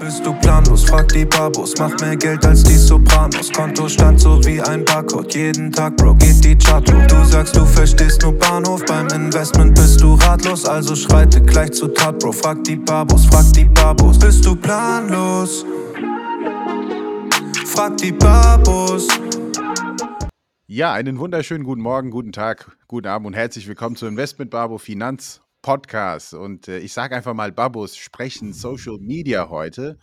Bist du planlos? Frag die Babos. Mach mehr Geld als die Sopranos. Kontostand so wie ein Barcode. Jeden Tag, Bro, geht die Chart hoch. Du sagst, du verstehst nur Bahnhof. Beim Investment bist du ratlos. Also schreite gleich zu Tat, Bro. Frag die Babos, frag die Babos. Bist du planlos? Frag die Babos. Ja, einen wunderschönen guten Morgen, guten Tag, guten Abend und herzlich willkommen zu Investment Babo Finanz Podcast. Und äh, ich sage einfach mal, Babos sprechen Social Media heute.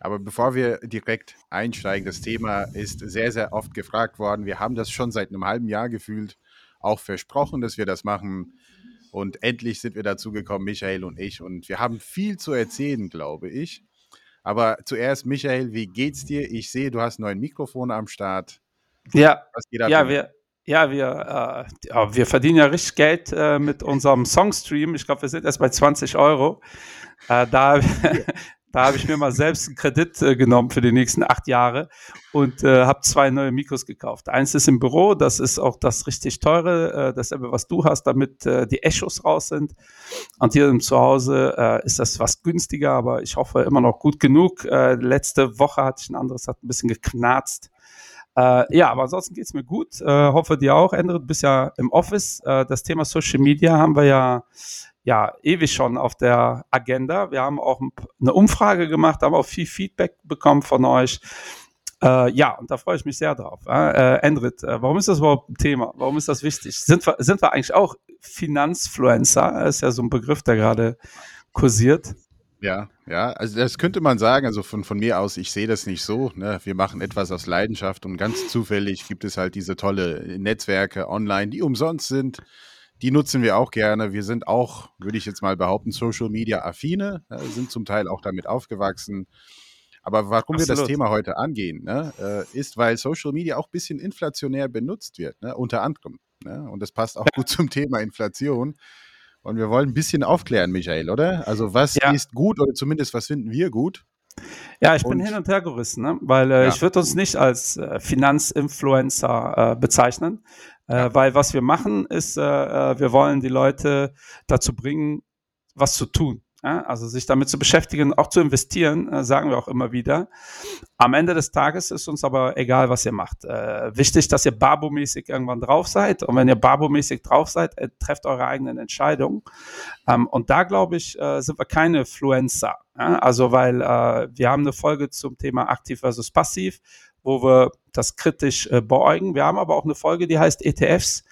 Aber bevor wir direkt einsteigen, das Thema ist sehr, sehr oft gefragt worden. Wir haben das schon seit einem halben Jahr gefühlt auch versprochen, dass wir das machen. Und endlich sind wir dazu gekommen, Michael und ich. Und wir haben viel zu erzählen, glaube ich. Aber zuerst, Michael, wie geht's dir? Ich sehe, du hast neun Mikrofone am Start. Ja, ja, wir, ja, wir, äh, wir verdienen ja richtig Geld äh, mit unserem Songstream. Ich glaube, wir sind erst bei 20 Euro. Äh, da da habe ich mir mal selbst einen Kredit äh, genommen für die nächsten acht Jahre und äh, habe zwei neue Mikros gekauft. Eins ist im Büro, das ist auch das richtig teure, äh, dasselbe, was du hast, damit äh, die Echos raus sind. Und hier im Zuhause ist das was günstiger, aber ich hoffe immer noch gut genug. Letzte Woche hatte ich ein anderes, hat ein bisschen geknarzt. Äh, ja, aber ansonsten geht's mir gut. Äh, hoffe dir auch, Endre. Du bist ja im Office. Äh, das Thema Social Media haben wir ja, ja ewig schon auf der Agenda. Wir haben auch eine Umfrage gemacht, haben auch viel Feedback bekommen von euch. Äh, ja, und da freue ich mich sehr drauf. Äh, Endrit, äh, warum ist das überhaupt ein Thema? Warum ist das wichtig? Sind wir, sind wir eigentlich auch Finanzfluencer? Das ist ja so ein Begriff, der gerade kursiert. Ja, ja, also das könnte man sagen, also von, von mir aus, ich sehe das nicht so. Ne? Wir machen etwas aus Leidenschaft und ganz zufällig gibt es halt diese tolle Netzwerke online, die umsonst sind. Die nutzen wir auch gerne. Wir sind auch, würde ich jetzt mal behaupten, Social Media affine, äh, sind zum Teil auch damit aufgewachsen. Aber warum Absolut. wir das Thema heute angehen, ne, äh, ist, weil Social Media auch ein bisschen inflationär benutzt wird, ne, unter anderem. Ne? Und das passt auch gut zum Thema Inflation. Und wir wollen ein bisschen aufklären, Michael, oder? Also was ja. ist gut oder zumindest was finden wir gut? Ja, ich bin hin und her gerissen, ne? weil äh, ja. ich würde uns nicht als äh, Finanzinfluencer äh, bezeichnen, äh, weil was wir machen ist, äh, äh, wir wollen die Leute dazu bringen, was zu tun. Ja, also sich damit zu beschäftigen, auch zu investieren, äh, sagen wir auch immer wieder. Am Ende des Tages ist uns aber egal, was ihr macht. Äh, wichtig, dass ihr Barbo-mäßig irgendwann drauf seid. Und wenn ihr Barbo-mäßig drauf seid, äh, trefft eure eigenen Entscheidungen. Ähm, und da, glaube ich, äh, sind wir keine Fluencer. Ja? Also, weil äh, wir haben eine Folge zum Thema aktiv versus passiv, wo wir das kritisch äh, beäugen. Wir haben aber auch eine Folge, die heißt ETFs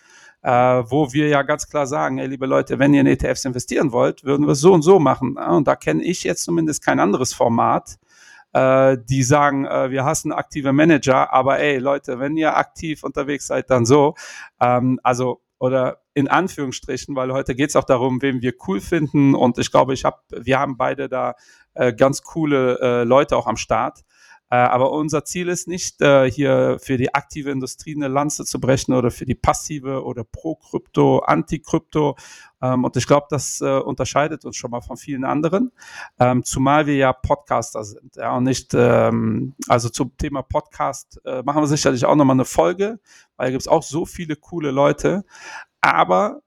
äh, wo wir ja ganz klar sagen, ey, liebe Leute, wenn ihr in ETFs investieren wollt, würden wir es so und so machen. Und da kenne ich jetzt zumindest kein anderes Format, äh, die sagen, äh, wir hassen aktive Manager, aber ey, Leute, wenn ihr aktiv unterwegs seid, dann so. Ähm, also, oder in Anführungsstrichen, weil heute geht es auch darum, wen wir cool finden. Und ich glaube, ich habe, wir haben beide da äh, ganz coole äh, Leute auch am Start. Äh, aber unser Ziel ist nicht, äh, hier für die aktive Industrie eine Lanze zu brechen oder für die passive oder pro-Krypto, anti-Krypto. Ähm, und ich glaube, das äh, unterscheidet uns schon mal von vielen anderen, ähm, zumal wir ja Podcaster sind. Ja, und nicht, ähm, also zum Thema Podcast machen wir sicherlich auch nochmal eine Folge, weil gibt es auch so viele coole Leute. Aber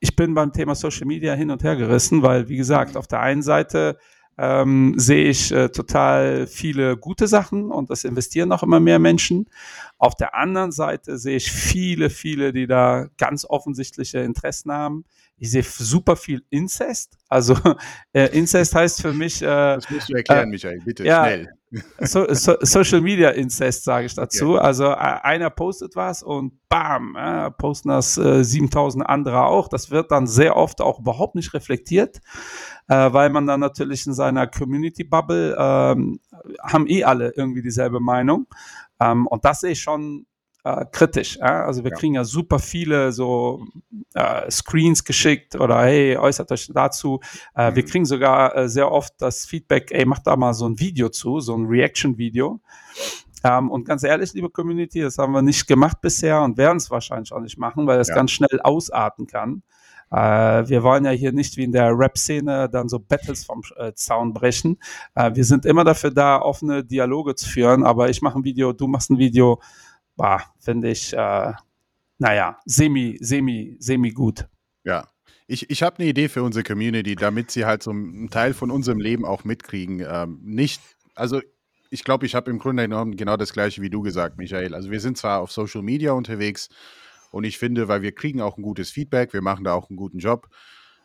ich bin beim Thema Social Media hin und her gerissen, weil, wie gesagt, auf der einen Seite ähm, sehe ich äh, total viele gute Sachen und das investieren noch immer mehr Menschen. Auf der anderen Seite sehe ich viele, viele, die da ganz offensichtliche Interessen haben. Ich sehe super viel Incest. Also äh, Incest heißt für mich. Äh, das musst du erklären, äh, Michael, bitte, ja, schnell. So, so, Social Media Incest sage ich dazu. Ja. Also äh, einer postet was und bam, äh, posten das äh, 7000 andere auch. Das wird dann sehr oft auch überhaupt nicht reflektiert, äh, weil man dann natürlich in seiner Community Bubble ähm, haben eh alle irgendwie dieselbe Meinung. Ähm, und das sehe ich schon äh, kritisch. Ja? Also wir ja. kriegen ja super viele so äh, Screens geschickt oder hey, äußert euch dazu. Äh, mhm. Wir kriegen sogar äh, sehr oft das Feedback, ey, macht da mal so ein Video zu, so ein Reaction-Video. Ähm, und ganz ehrlich, liebe Community, das haben wir nicht gemacht bisher und werden es wahrscheinlich auch nicht machen, weil das ja. ganz schnell ausarten kann. Äh, wir wollen ja hier nicht wie in der Rap-Szene dann so Battles vom äh, Zaun brechen. Äh, wir sind immer dafür da, offene Dialoge zu führen, aber ich mache ein Video, du machst ein Video finde ich, äh, naja, semi, semi, semi gut. Ja. Ich, ich habe eine Idee für unsere Community, damit sie halt so einen Teil von unserem Leben auch mitkriegen. Ähm, nicht, also ich glaube, ich habe im Grunde genommen genau das gleiche wie du gesagt, Michael. Also wir sind zwar auf Social Media unterwegs und ich finde, weil wir kriegen auch ein gutes Feedback, wir machen da auch einen guten Job.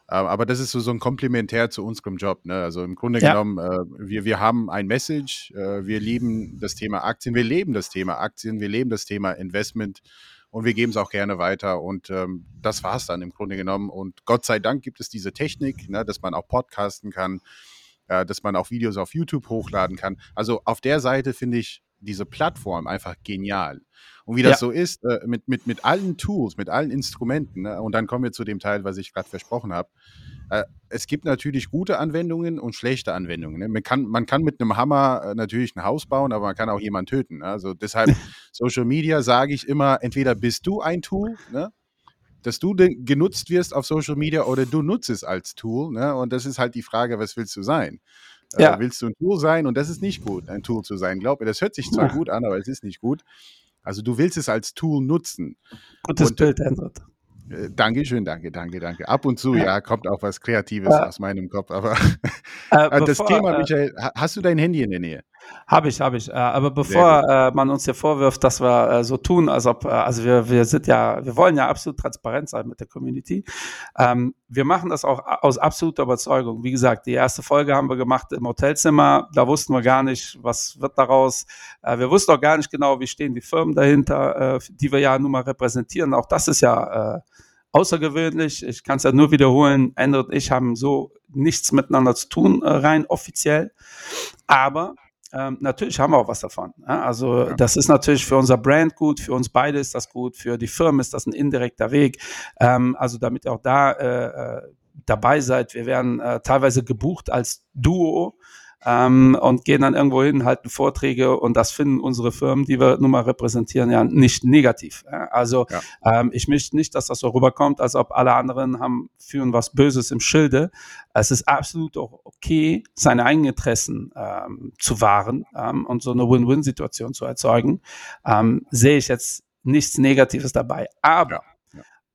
Ähm, aber das ist so, so ein Komplementär zu unserem Job. Ne? Also im Grunde ja. genommen, äh, wir, wir haben ein Message, äh, wir lieben das Thema Aktien, wir leben das Thema Aktien, wir leben das Thema Investment und wir geben es auch gerne weiter. Und ähm, das war es dann im Grunde genommen. Und Gott sei Dank gibt es diese Technik, ne, dass man auch podcasten kann, äh, dass man auch Videos auf YouTube hochladen kann. Also auf der Seite finde ich diese Plattform einfach genial. Und wie das ja. so ist, äh, mit, mit, mit allen Tools, mit allen Instrumenten, ne? und dann kommen wir zu dem Teil, was ich gerade versprochen habe. Äh, es gibt natürlich gute Anwendungen und schlechte Anwendungen. Ne? Man, kann, man kann mit einem Hammer äh, natürlich ein Haus bauen, aber man kann auch jemanden töten. Ne? Also deshalb, Social Media sage ich immer, entweder bist du ein Tool, ne? dass du genutzt wirst auf Social Media oder du nutzt es als Tool. Ne? Und das ist halt die Frage, was willst du sein? Äh, ja. Äh, willst du ein Tool sein? Und das ist nicht gut, ein Tool zu sein. Glaub mir, das hört sich zwar ja. gut an, aber es ist nicht gut. Also du willst es als Tool nutzen. Gutes und, Bild, Hendrik. Äh, Dankeschön, danke, danke, danke. Ab und zu, ja, kommt auch was Kreatives äh, aus meinem Kopf. Aber äh, das bevor, Thema, Michael, hast du dein Handy in der Nähe? Habe ich, habe ich. Äh, aber bevor äh, man uns hier vorwirft, dass wir äh, so tun, als ob, also wir, wir sind ja, wir wollen ja absolut transparent sein mit der Community. Ähm, wir machen das auch aus absoluter Überzeugung. Wie gesagt, die erste Folge haben wir gemacht im Hotelzimmer. Da wussten wir gar nicht, was wird daraus. Wir wussten auch gar nicht genau, wie stehen die Firmen dahinter, die wir ja nun mal repräsentieren. Auch das ist ja außergewöhnlich. Ich kann es ja nur wiederholen. Ende und ich haben so nichts miteinander zu tun, rein offiziell. Aber ähm, natürlich haben wir auch was davon. Ja? Also ja. das ist natürlich für unser Brand gut, für uns beide ist das gut, für die Firmen ist das ein indirekter Weg. Ähm, also damit ihr auch da äh, äh, dabei seid, wir werden äh, teilweise gebucht als Duo ähm, und gehen dann irgendwo hin, halten Vorträge und das finden unsere Firmen, die wir nun mal repräsentieren, ja nicht negativ. Also ja. Ähm, ich möchte nicht, dass das so rüberkommt, als ob alle anderen haben, führen was Böses im Schilde. Es ist absolut auch okay, seine eigenen Interessen ähm, zu wahren ähm, und so eine Win-Win-Situation zu erzeugen. Ähm, sehe ich jetzt nichts Negatives dabei. Aber ja.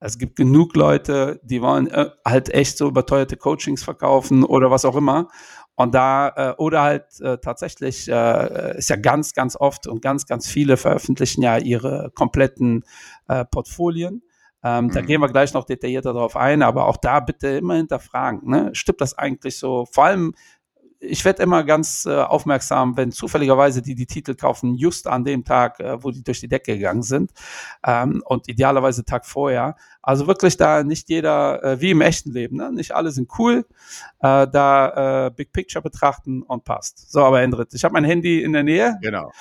Es gibt genug Leute, die wollen äh, halt echt so überteuerte Coachings verkaufen oder was auch immer. Und da, äh, oder halt äh, tatsächlich, äh, ist ja ganz, ganz oft und ganz, ganz viele veröffentlichen ja ihre kompletten äh, Portfolien. Ähm, mhm. Da gehen wir gleich noch detaillierter drauf ein, aber auch da bitte immer hinterfragen. Ne? Stimmt das eigentlich so? Vor allem, ich werde immer ganz äh, aufmerksam, wenn zufälligerweise die die Titel kaufen, just an dem Tag, äh, wo die durch die Decke gegangen sind ähm, und idealerweise Tag vorher. Also wirklich da nicht jeder, äh, wie im echten Leben, ne? nicht alle sind cool, äh, da äh, Big Picture betrachten und passt. So, aber Endrit, ich habe mein Handy in der Nähe. Genau.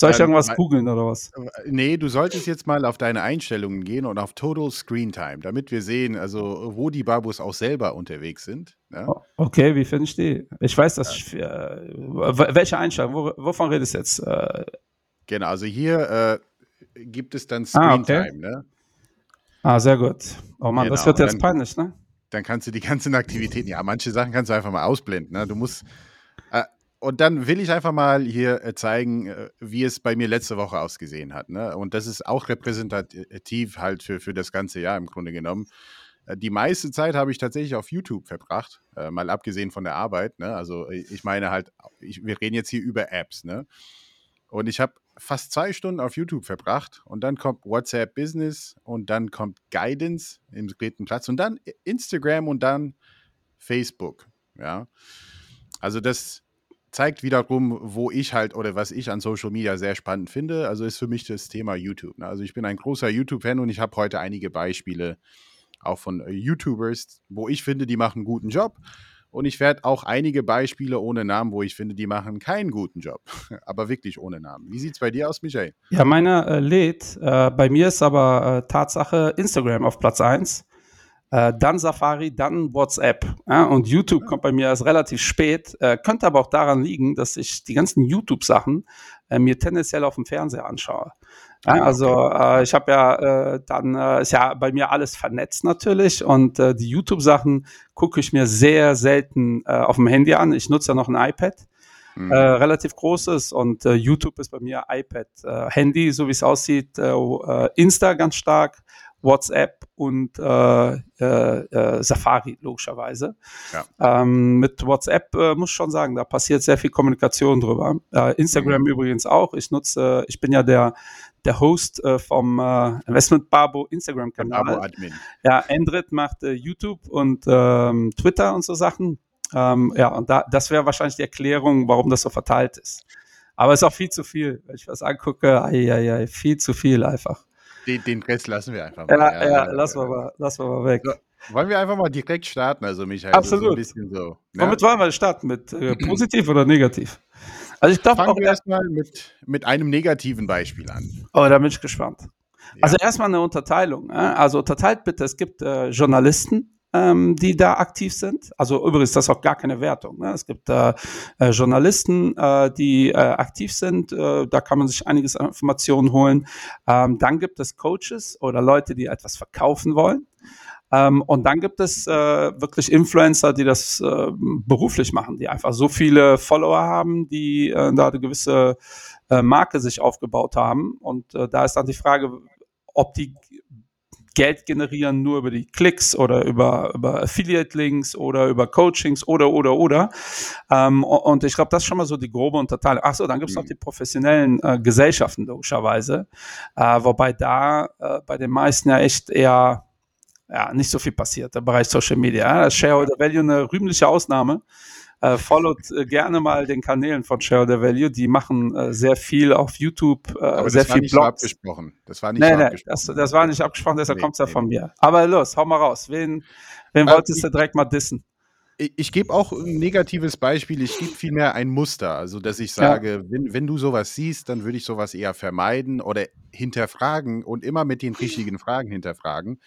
Soll ich ähm, irgendwas googeln oder was? Nee, du solltest jetzt mal auf deine Einstellungen gehen und auf Total Screen Time, damit wir sehen, also wo die Babus auch selber unterwegs sind. Ja? Oh, okay, wie finde ich die? Ich weiß, dass ich, äh, welche Einstellung, wo, wovon redest du jetzt? Äh, genau, also hier äh, gibt es dann Screen ah, okay. Time, ne? Ah, sehr gut. Oh Mann, genau. das wird jetzt dann, peinlich, ne? Dann kannst du die ganzen Aktivitäten, ja, manche Sachen kannst du einfach mal ausblenden, ne? Du musst und dann will ich einfach mal hier äh, zeigen, äh, wie es bei mir letzte Woche ausgesehen hat. Ne? Und das ist auch repräsentativ halt für, für das ganze Jahr im Grunde genommen. Äh, die meiste Zeit habe ich tatsächlich auf YouTube verbracht, mal abgesehen von der Arbeit. Ne? Also ich meine halt, ich, wir reden jetzt hier über Apps. Ne? Und ich habe fast zwei Stunden auf YouTube verbracht und dann kommt WhatsApp Business und dann kommt Guidance im dritten Platz und dann Instagram und dann Facebook. Ja, also das zeigt wiederum, wo ich halt oder was ich an Social Media sehr spannend finde. Also ist für mich das Thema YouTube. Ne? Also ich bin ein großer YouTube-Fan und ich habe heute einige Beispiele auch von äh, YouTubers, wo ich finde, die machen einen guten Job. Und ich werde auch einige Beispiele ohne Namen, wo ich finde, die machen keinen guten Job. aber wirklich ohne Namen. Wie sieht es bei dir aus, Michael? Ja, meiner äh, lädt. Äh, bei mir ist aber äh, Tatsache Instagram auf Platz 1. Äh, dann Safari, dann WhatsApp. Ja, und YouTube kommt bei mir erst relativ spät. Äh, könnte aber auch daran liegen, dass ich die ganzen YouTube-Sachen äh, mir tendenziell auf dem Fernseher anschaue. Ja, ah, also äh, ich habe ja äh, dann äh, ist ja bei mir alles vernetzt natürlich und äh, die YouTube-Sachen gucke ich mir sehr selten äh, auf dem Handy an. Ich nutze ja noch ein iPad. Mhm. Äh, relativ großes und äh, YouTube ist bei mir iPad, äh, Handy, so wie es aussieht, äh, äh, Insta ganz stark WhatsApp und äh, äh, äh, Safari, logischerweise. Ja. Ähm, mit WhatsApp äh, muss ich schon sagen, da passiert sehr viel Kommunikation drüber. Äh, Instagram mhm. übrigens auch. Ich nutze, ich bin ja der, der Host äh, vom Investment Barbo Instagram-Kanal. Ja, Endrit macht YouTube und ähm, Twitter und so Sachen. Ähm, ja, und da, das wäre wahrscheinlich die Erklärung, warum das so verteilt ist. Aber es ist auch viel zu viel. Wenn ich was angucke, ai, ai, ai, viel zu viel einfach. Den, den Rest lassen wir einfach mal. Ja, ja, ja lassen, Wir mal, lassen wir mal weg. So, wollen wir einfach mal direkt starten, also Michael? Absolut. So, so ne? Womit wollen wir starten? Mit äh, positiv oder negativ? Also ich glaube auch erstmal mit, mit einem negativen Beispiel an. Oh, da bin ich gespannt. Ja. Also erstmal eine Unterteilung. Äh? Also unterteilt bitte, es gibt äh, Journalisten, ähm, die da aktiv sind. Also übrigens, das ist auch gar keine Wertung. Ne? Es gibt äh, äh, Journalisten, äh, die äh, aktiv sind. Äh, da kann man sich einiges an Informationen holen. Ähm, dann gibt es Coaches oder Leute, die etwas verkaufen wollen. Ähm, und dann gibt es äh, wirklich Influencer, die das äh, beruflich machen, die einfach so viele Follower haben, die äh, da eine gewisse äh, Marke sich aufgebaut haben. Und da ist dann die Frage, ob die Geld generieren nur über die Klicks oder über, über Affiliate-Links oder über Coachings oder, oder, oder. Ähm, und ich glaube, das ist schon mal so die grobe Unterteilung. Achso, dann gibt es noch mhm. die professionellen äh, Gesellschaften, logischerweise. Äh, wobei da äh, bei den meisten ja echt eher ja, nicht so viel passiert im Bereich Social Media. Ja. Das Shareholder Value eine rühmliche Ausnahme. Äh, followt äh, gerne mal den Kanälen von Shareholder Value. Die machen äh, sehr viel auf YouTube, äh, Aber sehr das viel war nicht Blogs. So abgesprochen. Das war nicht nee, so nee. Das, das war nicht abgesprochen, deshalb nee, kommt es ja nee, von mir. Aber los, hau mal raus. Wen, wen äh, wolltest du direkt mal dissen? Ich, ich gebe auch ein negatives Beispiel. Ich gebe vielmehr ein Muster. Also, dass ich sage, ja. wenn, wenn du sowas siehst, dann würde ich sowas eher vermeiden oder hinterfragen und immer mit den richtigen Fragen hinterfragen.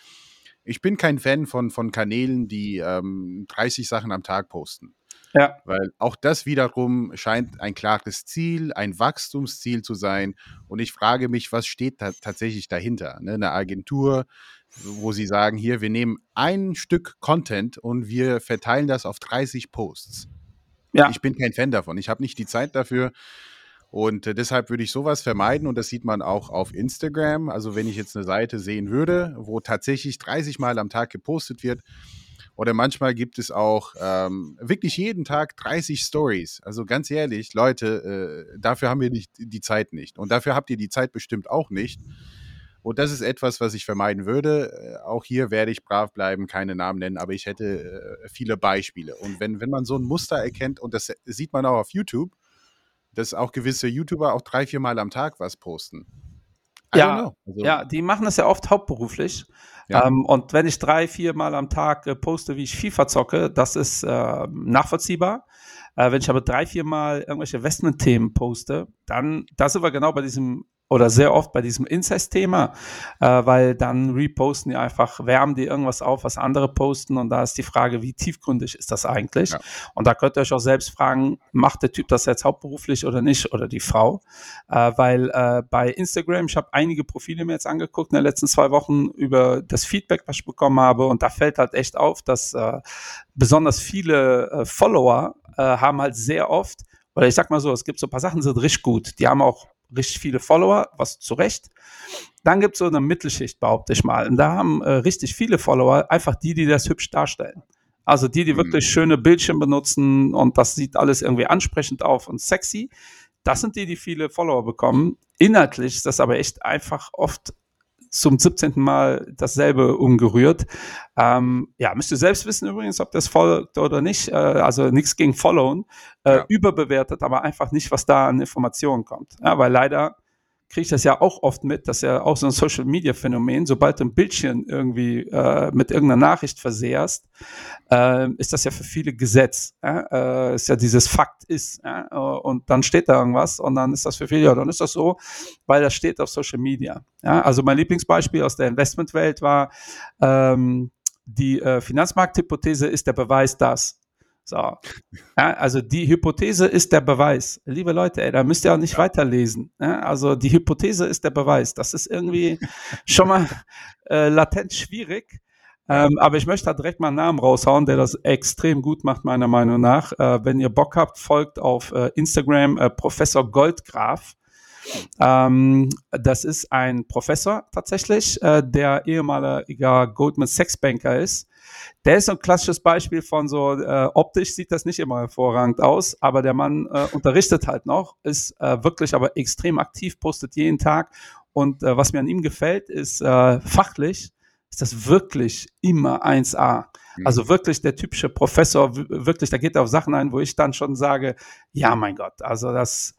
Ich bin kein Fan von, von Kanälen, die ähm, 30 Sachen am Tag posten. Ja. Weil auch das wiederum scheint ein klares Ziel, ein Wachstumsziel zu sein. Und ich frage mich, was steht da tatsächlich dahinter? Ne? Eine Agentur, wo sie sagen, hier, wir nehmen ein Stück Content und wir verteilen das auf 30 Posts. Ja. Ich bin kein Fan davon. Ich habe nicht die Zeit dafür. Und äh, deshalb würde ich sowas vermeiden und das sieht man auch auf Instagram. Also wenn ich jetzt eine Seite sehen würde, wo tatsächlich 30 Mal am Tag gepostet wird, oder manchmal gibt es auch ähm, wirklich jeden Tag 30 Stories. Also ganz ehrlich, Leute, äh, dafür haben wir nicht die Zeit nicht. Und dafür habt ihr die Zeit bestimmt auch nicht. Und das ist etwas, was ich vermeiden würde. Äh, auch hier werde ich brav bleiben, keine Namen nennen, aber ich hätte äh, viele Beispiele. Und wenn, wenn man so ein Muster erkennt, und das sieht man auch auf YouTube, dass auch gewisse YouTuber auch drei, vier Mal am Tag was posten. Ja, also, ja, die machen das ja oft hauptberuflich. Ja. Ähm, und wenn ich drei, vier Mal am Tag äh, poste, wie ich FIFA zocke, das ist äh, nachvollziehbar. Äh, wenn ich aber drei, vier Mal irgendwelche Investment-Themen poste, dann, da sind wir genau bei diesem oder sehr oft bei diesem Incest-Thema, äh, weil dann reposten die einfach, wärmen die irgendwas auf, was andere posten und da ist die Frage, wie tiefgründig ist das eigentlich? Ja. Und da könnt ihr euch auch selbst fragen, macht der Typ das jetzt hauptberuflich oder nicht oder die Frau? Äh, weil äh, bei Instagram, ich habe einige Profile mir jetzt angeguckt in den letzten zwei Wochen über das Feedback, was ich bekommen habe und da fällt halt echt auf, dass äh, besonders viele äh, Follower äh, haben halt sehr oft oder ich sag mal so, es gibt so ein paar Sachen, die sind richtig gut. Die haben auch richtig viele Follower, was zu Recht. Dann gibt es so eine Mittelschicht, behaupte ich mal. Und da haben äh, richtig viele Follower einfach die, die das hübsch darstellen. Also die, die wirklich mhm. schöne Bildchen benutzen und das sieht alles irgendwie ansprechend auf und sexy. Das sind die, die viele Follower bekommen. Inhaltlich ist das aber echt einfach oft zum 17. Mal dasselbe umgerührt. Ähm, ja, müsst ihr selbst wissen übrigens, ob das folgt oder nicht. Äh, also nichts gegen Followen. Äh, ja. Überbewertet, aber einfach nicht, was da an Informationen kommt. Ja, weil leider kriege ich das ja auch oft mit, dass ja auch so ein Social Media Phänomen, sobald du ein Bildchen irgendwie äh, mit irgendeiner Nachricht versehrst, äh, ist das ja für viele Gesetz. Äh, ist ja dieses Fakt ist. und dann steht da irgendwas und dann ist das für viele, ja, dann ist das so, weil das steht auf Social Media. Ja? Also mein Lieblingsbeispiel aus der Investmentwelt war, ähm, die äh, Finanzmarkthypothese ist der Beweis, dass. So. Ja, also die Hypothese ist der Beweis. Liebe Leute, ey, da müsst ihr auch nicht ja. weiterlesen. Ja, also die Hypothese ist der Beweis. Das ist irgendwie schon mal äh, latent schwierig. Ähm, aber ich möchte da direkt mal einen Namen raushauen, der das extrem gut macht, meiner Meinung nach. Äh, wenn ihr Bock habt, folgt auf äh, Instagram äh, Professor Goldgraf. Ähm, das ist ein Professor tatsächlich, äh, der ehemaliger Goldman Sachs Banker ist. Der ist so ein klassisches Beispiel von so, äh, optisch sieht das nicht immer hervorragend aus, aber der Mann äh, unterrichtet halt noch, ist äh, wirklich aber extrem aktiv, postet jeden Tag. Und äh, was mir an ihm gefällt, ist äh, fachlich, ist das wirklich immer 1A. Mhm. Also wirklich der typische Professor, wirklich, da geht er auf Sachen ein, wo ich dann schon sage, ja, mein Gott, also das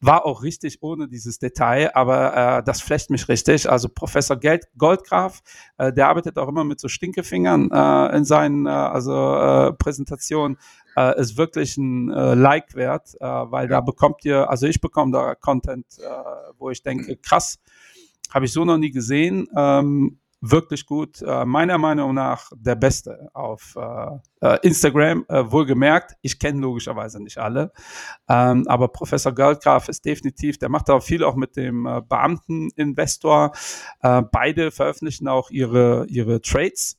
war auch richtig ohne dieses Detail, aber äh, das flecht mich richtig. Also Professor Geld, Goldgraf, äh, der arbeitet auch immer mit so Stinkefingern äh, in seinen äh, also äh, Präsentationen. Äh, ist wirklich ein äh, Like wert, äh, weil ja. da bekommt ihr, also ich bekomme da Content, äh, wo ich denke, krass, habe ich so noch nie gesehen. Ähm, wirklich gut. Äh, meiner Meinung nach der Beste auf äh, äh Instagram. Äh, wohlgemerkt, ich kenne logischerweise nicht alle. Ähm, aber Professor Goldgraf ist definitiv, der macht auch viel auch mit dem äh, Beamteninvestor. Äh, beide veröffentlichen auch ihre, ihre Trades.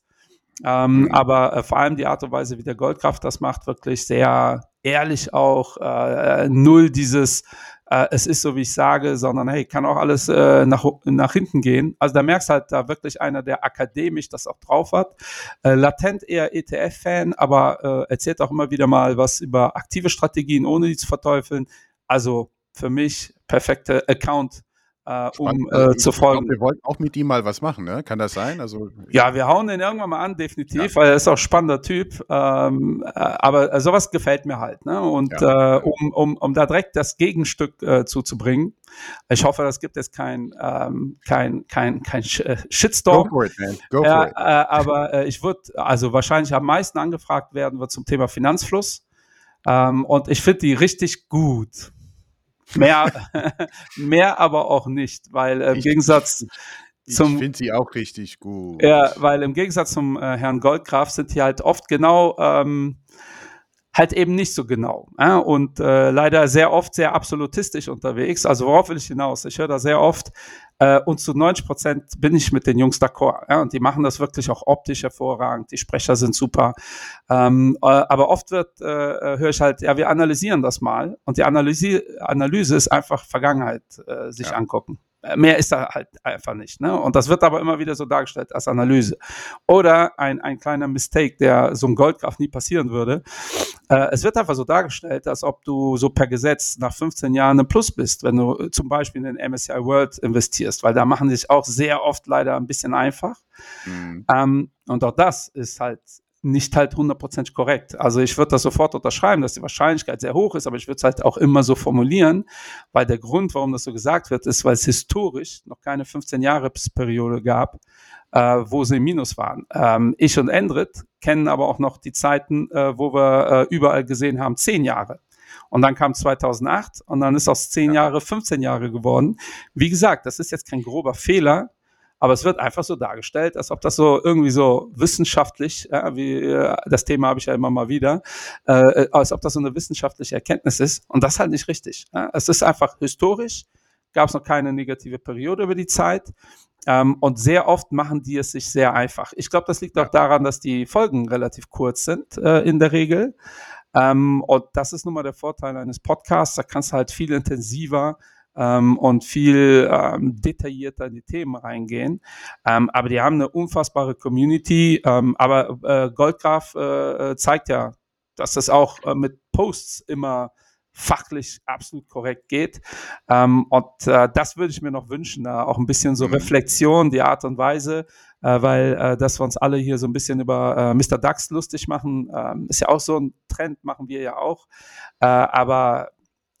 Ähm, mhm. Aber vor allem die Art und Weise, wie der Goldkraft das macht, wirklich sehr ehrlich auch. Äh, null dieses äh, es ist so, wie ich sage, sondern hey, kann auch alles äh, nach, nach hinten gehen. Also da merkst halt da wirklich einer, der akademisch das auch drauf hat. Äh, latent eher ETF-Fan, aber äh, erzählt auch immer wieder mal was über aktive Strategien, ohne die zu verteufeln. Also für mich perfekte Account äh, um äh, zu folgen. Glaub, wir wollten auch mit ihm mal was machen, ne? Kann das sein? Also, ja, wir hauen den irgendwann mal an, definitiv, ja. weil er ist auch ein spannender Typ. Ähm, äh, aber sowas gefällt mir halt. Ne? Und ja. äh, um, um, um da direkt das Gegenstück äh, zuzubringen, ich hoffe, das gibt jetzt kein, ähm, kein, kein, kein äh, Shitstorm. Go for it, man. Go for it. aber ich würde, also wahrscheinlich am meisten angefragt werden wird zum Thema Finanzfluss. Ähm, und ich finde die richtig gut. Mehr, mehr aber auch nicht, weil äh, im ich, Gegensatz zum. Ich finde sie auch richtig gut. Ja, weil im Gegensatz zum äh, Herrn Goldgraf sind die halt oft genau. Ähm, halt eben nicht so genau. Ja? Und äh, leider sehr oft sehr absolutistisch unterwegs. Also worauf will ich hinaus? Ich höre da sehr oft, äh, und zu 90 Prozent bin ich mit den Jungs d'accord. Ja? Und die machen das wirklich auch optisch hervorragend. Die Sprecher sind super. Ähm, äh, aber oft wird, äh, äh höre ich halt, ja, wir analysieren das mal. Und die Analyse, Analyse ist einfach Vergangenheit sich ja. angucken. Mehr ist da halt einfach nicht. Ne? Und das wird aber immer wieder so dargestellt als Analyse. Oder ein, ein kleiner Mistake, der so ein Goldkraft nie passieren würde. Äh, es wird einfach so dargestellt, als ob du so per Gesetz nach 15 Jahren ein Plus bist, wenn du zum Beispiel in den MSCI World investierst, weil da machen sich auch sehr oft leider ein bisschen einfach. Mhm. Ähm, und auch das ist halt nicht halt hundertprozentig korrekt. Also ich würde das sofort unterschreiben, dass die Wahrscheinlichkeit sehr hoch ist, aber ich würde es halt auch immer so formulieren, weil der Grund, warum das so gesagt wird, ist, weil es historisch noch keine 15-Jahres-Periode gab, äh, wo sie im Minus waren. Ähm, ich und Endrit kennen aber auch noch die Zeiten, äh, wo wir äh, überall gesehen haben, 10 Jahre. Und dann kam 2008 und dann ist aus 10 Jahre 15 Jahre geworden. Wie gesagt, das ist jetzt kein grober Fehler, aber es wird einfach so dargestellt, als ob das so irgendwie so wissenschaftlich, ja, wie äh, das Thema habe ich ja immer mal wieder, äh, als ob das so eine wissenschaftliche Erkenntnis ist. Und das ist halt nicht richtig. Ja. Es ist einfach historisch, gab es noch keine negative Periode über die Zeit. Ähm, und sehr oft machen die es sich sehr einfach. Ich glaube, das liegt auch daran, dass die Folgen relativ kurz sind äh, in der Regel. Ähm, und das ist nun mal der Vorteil eines Podcasts. Da kannst du halt viel intensiver ähm, und viel ähm, detaillierter in die Themen reingehen. Ähm, aber die haben eine unfassbare Community. Ähm, aber äh, Goldgraf äh, äh, zeigt ja, dass das auch äh, mit Posts immer fachlich absolut korrekt geht. Ähm, und äh, das würde ich mir noch wünschen, auch ein bisschen so mhm. Reflexion, die Art und Weise, äh, weil dass wir uns alle hier so ein bisschen über Mr. Dax lustig machen, äh, ist ja auch so ein Trend, machen wir ja auch. Aber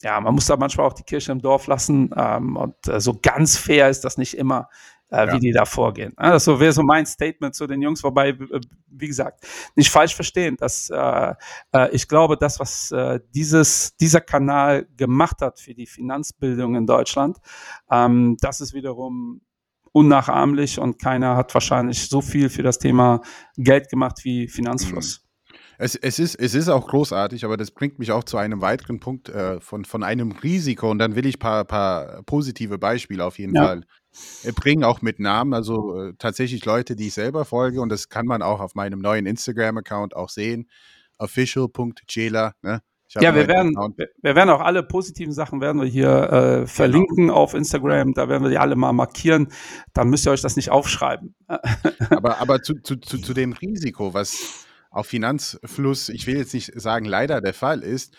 ja, man muss da manchmal auch die Kirche im Dorf lassen. Ähm, und äh, so ganz fair ist das nicht immer, äh, ja. wie die da vorgehen. Ja, das wäre so mein Statement zu den Jungs, wobei, äh, wie gesagt, nicht falsch verstehen, dass äh, äh, ich glaube, das, was äh, dieses, dieser Kanal gemacht hat für die Finanzbildung in Deutschland, ähm, das ist wiederum unnachahmlich und keiner hat wahrscheinlich so viel für das Thema Geld gemacht wie Finanzfluss. Mhm. Es, es, ist, es ist auch großartig, aber das bringt mich auch zu einem weiteren Punkt äh, von, von einem Risiko. Und dann will ich ein paar, paar positive Beispiele auf jeden ja. Fall äh, bringen, auch mit Namen. Also äh, tatsächlich Leute, die ich selber folge. Und das kann man auch auf meinem neuen Instagram-Account auch sehen. Official.jela. Ne? Ja, wir werden, wir werden auch alle positiven Sachen werden wir hier äh, genau. verlinken genau. auf Instagram. Da werden wir die alle mal markieren. Dann müsst ihr euch das nicht aufschreiben. aber aber zu, zu, zu, zu dem Risiko, was auf Finanzfluss, ich will jetzt nicht sagen, leider der Fall ist,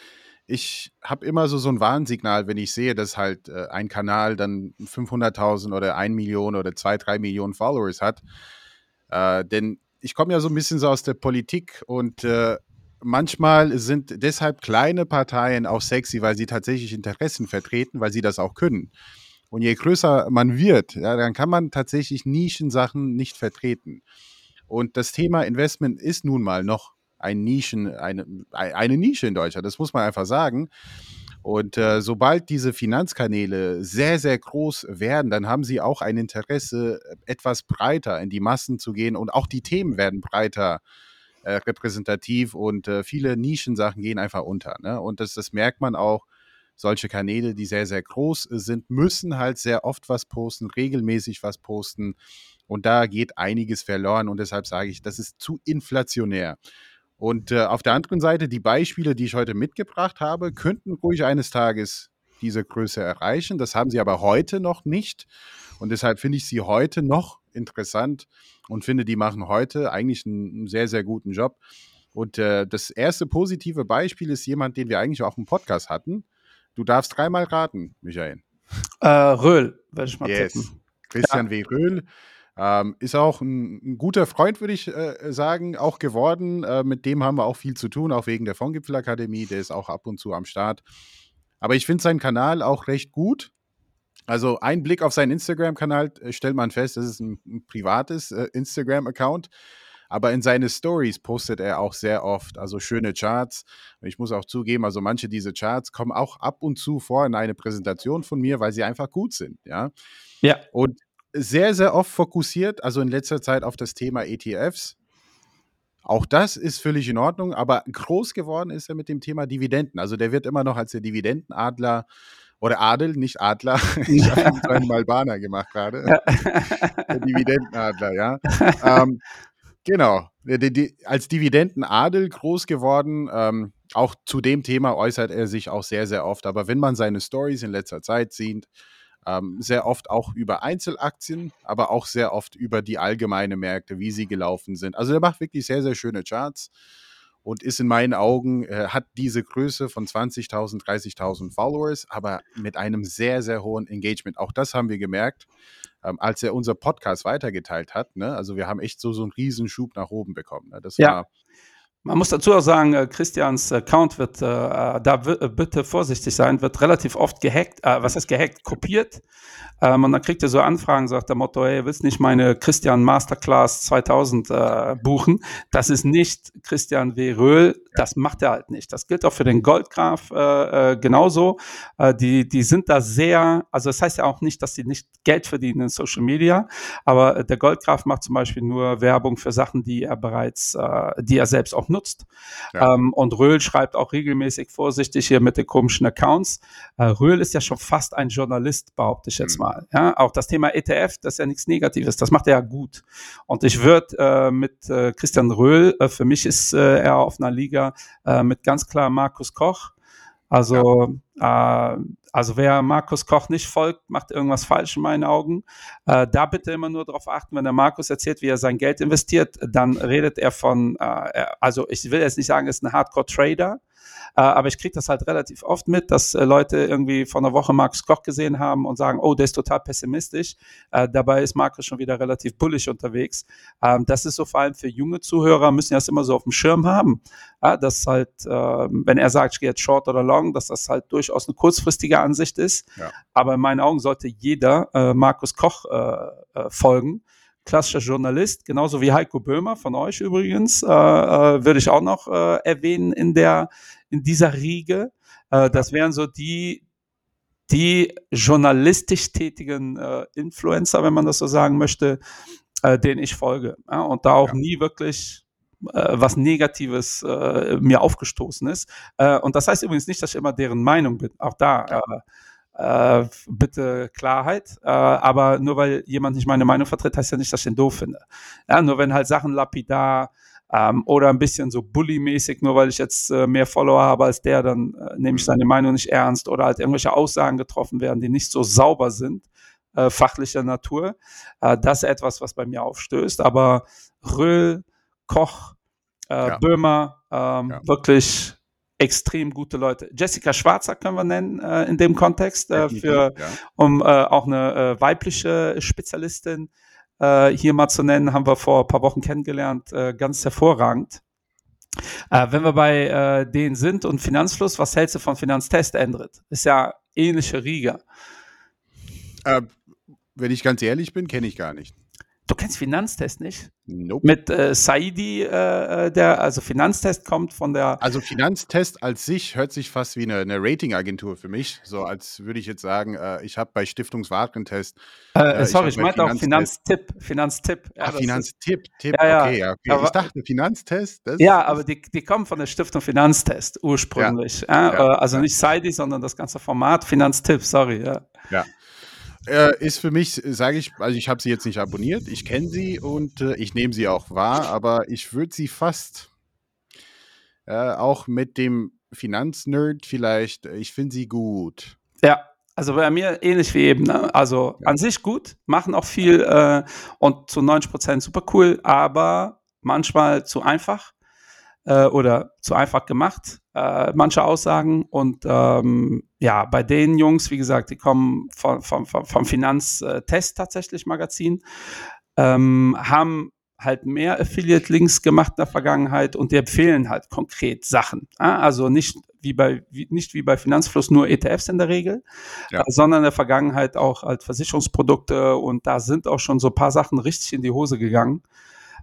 ich habe immer so, so ein Warnsignal, wenn ich sehe, dass halt äh, ein Kanal dann 500.000 oder 1 Million oder 2, 3 Millionen Followers hat. Äh, denn ich komme ja so ein bisschen so aus der Politik und äh, manchmal sind deshalb kleine Parteien auch sexy, weil sie tatsächlich Interessen vertreten, weil sie das auch können. Und je größer man wird, ja, dann kann man tatsächlich Nischensachen nicht vertreten. Und das Thema Investment ist nun mal noch ein Nischen, eine, eine Nische in Deutschland. Das muss man einfach sagen. Und äh, sobald diese Finanzkanäle sehr, sehr groß werden, dann haben sie auch ein Interesse, etwas breiter in die Massen zu gehen und auch die Themen werden breiter äh, repräsentativ und äh, viele Nischensachen gehen einfach unter. Ne? Und das, das merkt man auch. Solche Kanäle, die sehr, sehr groß sind, müssen halt sehr oft was posten, regelmäßig was posten. Und da geht einiges verloren. Und deshalb sage ich, das ist zu inflationär. Und äh, auf der anderen Seite, die Beispiele, die ich heute mitgebracht habe, könnten ruhig eines Tages diese Größe erreichen. Das haben sie aber heute noch nicht. Und deshalb finde ich sie heute noch interessant und finde, die machen heute eigentlich einen, sehr, sehr guten Job. Und äh, das erste positive Beispiel ist jemand, den wir eigentlich auch im Podcast hatten. Du darfst dreimal raten, Michael. Äh, Röhl, würde ich mal yes. tippen. Christian ja. W. Röhl ähm, ist auch ein, ein, guter Freund, würde ich äh, sagen, auch geworden. Äh, mit dem haben wir auch viel zu tun, auch wegen der Fondgipfelakademie. Der ist auch ab und zu am Start. Aber ich finde seinen Kanal auch recht gut. Also ein Blick auf seinen Instagram-Kanal äh, stellt man fest, das ist ein, ein privates äh, Instagram-Account. Aber in seine Stories postet er auch sehr oft, also schöne Charts. Ich muss auch zugeben, also manche dieser Charts kommen auch ab und zu vor in eine Präsentation von mir, weil sie einfach gut sind, ja. Ja. Und sehr, sehr oft fokussiert, also in letzter Zeit auf das Thema ETFs. Auch das ist völlig in Ordnung, aber groß geworden ist er mit dem Thema Dividenden. Also der wird immer noch als der Dividendenadler oder Adel, nicht Adler. Ich habe einen Malbaner gemacht gerade. der Dividendenadler, ja. ähm, genau, als Dividendenadel groß geworden. Ähm, auch zu dem Thema äußert er sich auch sehr, sehr oft. Aber wenn man seine Stories in letzter Zeit sieht, ähm, sehr oft auch über Einzelaktien, aber auch sehr oft über die allgemeine Märkte, wie sie gelaufen sind. Also er macht wirklich sehr, sehr schöne Charts und ist in meinen Augen, äh, hat diese Größe von 20.000, 30.000 Followers, aber mit einem sehr, sehr hohen Engagement. Auch das haben wir gemerkt, ähm, als er unser Podcast weitergeteilt hat. Ne? Also wir haben echt so, so einen Riesenschub nach oben bekommen. Ne? Das ja. war man muss dazu auch sagen, äh, Christians Account wird, äh, äh da äh, bitte vorsichtig sein, wird relativ oft gehackt, äh, was heißt gehackt, kopiert. Ähm, und dann kriegt er so Anfragen, sagt der Motto, hey, willst nicht meine Christian Masterclass 2000 äh, buchen? Das ist nicht Christian W. Röhl, das macht er halt nicht. Das gilt auch für den Goldgraf genauso. die, die sind da sehr, also das heißt ja auch nicht, dass sie nicht Geld verdienen in Social Media, aber der Goldgraf macht zum Beispiel nur Werbung für Sachen, die er bereits, die er selbst auch nutzt. Ja. Ähm, und Röhl schreibt auch regelmäßig vorsichtig hier mit den komischen Accounts. Äh, Röhl ist ja schon fast ein Journalist, behaupte ich jetzt mhm. mal. Ja, auch das Thema ETF, das ist ja nichts Negatives, das macht er ja gut. Und ich würde äh, mit äh, Christian Röhl, äh, für mich ist äh, er auf einer Liga äh, mit ganz klar Markus Koch. Also ja. äh, also wer Markus Koch nicht folgt, macht irgendwas falsch in meinen Augen. Äh, da bitte immer nur darauf achten, wenn der Markus erzählt, wie er sein Geld investiert, dann redet er von, äh, also ich will jetzt nicht sagen, er ist ein Hardcore-Trader, aber ich kriege das halt relativ oft mit, dass äh, Leute irgendwie vor einer Woche Markus Koch gesehen haben und sagen, oh, der ist total pessimistisch. Äh, dabei ist Markus schon wieder relativ bullig unterwegs. Ähm, das ist so vor allem für junge Zuhörer, müssen das immer so auf dem Schirm haben. Ja, dass halt, ähm, wenn er sagt, ich gehe jetzt short oder long, dass das halt durchaus eine kurzfristige Ansicht ist. Ja. Aber in meinen Augen sollte jeder äh, Markus Koch äh, äh, folgen klassischer Journalist, genauso wie Heiko Böhmer von euch übrigens, äh, äh, würde ich auch noch äh, erwähnen in der in dieser Riege. Äh, das wären so die die journalistisch tätigen äh, Influencer, wenn man das so sagen möchte, äh, denen ich folge. Ja? Und da auch ja. nie wirklich äh, was Negatives äh, mir aufgestoßen ist. Äh, und das heißt übrigens nicht, dass ich immer deren Meinung bin. Auch da. Äh, bitte Klarheit. Äh, aber nur weil jemand nicht meine Meinung vertritt, heißt ja nicht, dass ich den doof finde. Ja, nur wenn halt Sachen lapidar Ähm, oder ein bisschen so Bully-mäßig, nur weil ich jetzt äh, mehr Follower habe als der, dann äh, nehme ich seine Meinung nicht ernst. Oder halt irgendwelche Aussagen getroffen werden, die nicht so sauber sind, äh, fachlicher Natur. Äh, das ist etwas, was bei mir aufstößt. Aber Röhl, Koch, äh, ja. Böhmer, ähm, ja. wirklich extrem gute Leute. Jessica Schwarzer können wir nennen äh, in dem Kontext, äh, für, ja. um äh, auch eine äh, weibliche Spezialistin äh, hier mal zu nennen, haben wir vor ein paar Wochen kennengelernt, äh, ganz hervorragend. wenn wir bei denen sind und Finanzfluss, was hältst du von Finanztest, Endrit? Ist ja ähnliche Riga. wenn ich ganz ehrlich bin, kenne ich gar nicht. Du kennst Finanztest nicht? Nope. Mit äh, Saidi, äh, äh, der, also Finanztest kommt von der. Also Finanztest als sich hört sich fast wie eine, eine Ratingagentur für mich. So als würde ich jetzt sagen, äh, ich habe bei Stiftungswarentest. Äh, äh, sorry, ich, ich meinte auch Finanztipp. Finanztipp. Ja, Ach, Finanztipp, Tipp, ja, ja. okay, ja, okay. Aber, ich dachte Finanztest. ja, aber die, die kommen von der Stiftung Finanztest ursprünglich. Ja. also nicht Saidi, sondern das ganze Format Finanztipp, sorry, ja. Ja. Äh, ist für mich, sage ich, also ich habe sie jetzt nicht abonniert, ich kenne sie und äh, ich nehme sie auch wahr, aber ich würde sie fast äh, auch mit dem Finanznerd vielleicht, äh, ich finde sie gut. Ja, also bei mir ähnlich wie eben. Ne? Also ja. an sich gut, machen auch viel äh, und zu 90 Prozent super cool, aber manchmal zu einfach äh, oder zu einfach gemacht, äh, manche Aussagen. Und ähm, ja, bei den Jungs, wie gesagt, die kommen vom, vom, vom Finanztest tatsächlich Magazin, ähm, haben halt mehr Affiliate-Links gemacht in der Vergangenheit und die empfehlen halt konkret Sachen. Also nicht wie bei, wie, nicht wie bei Finanzfluss nur ETFs in der Regel, ja. sondern in der Vergangenheit auch halt Versicherungsprodukte und da sind auch schon so ein paar Sachen richtig in die Hose gegangen.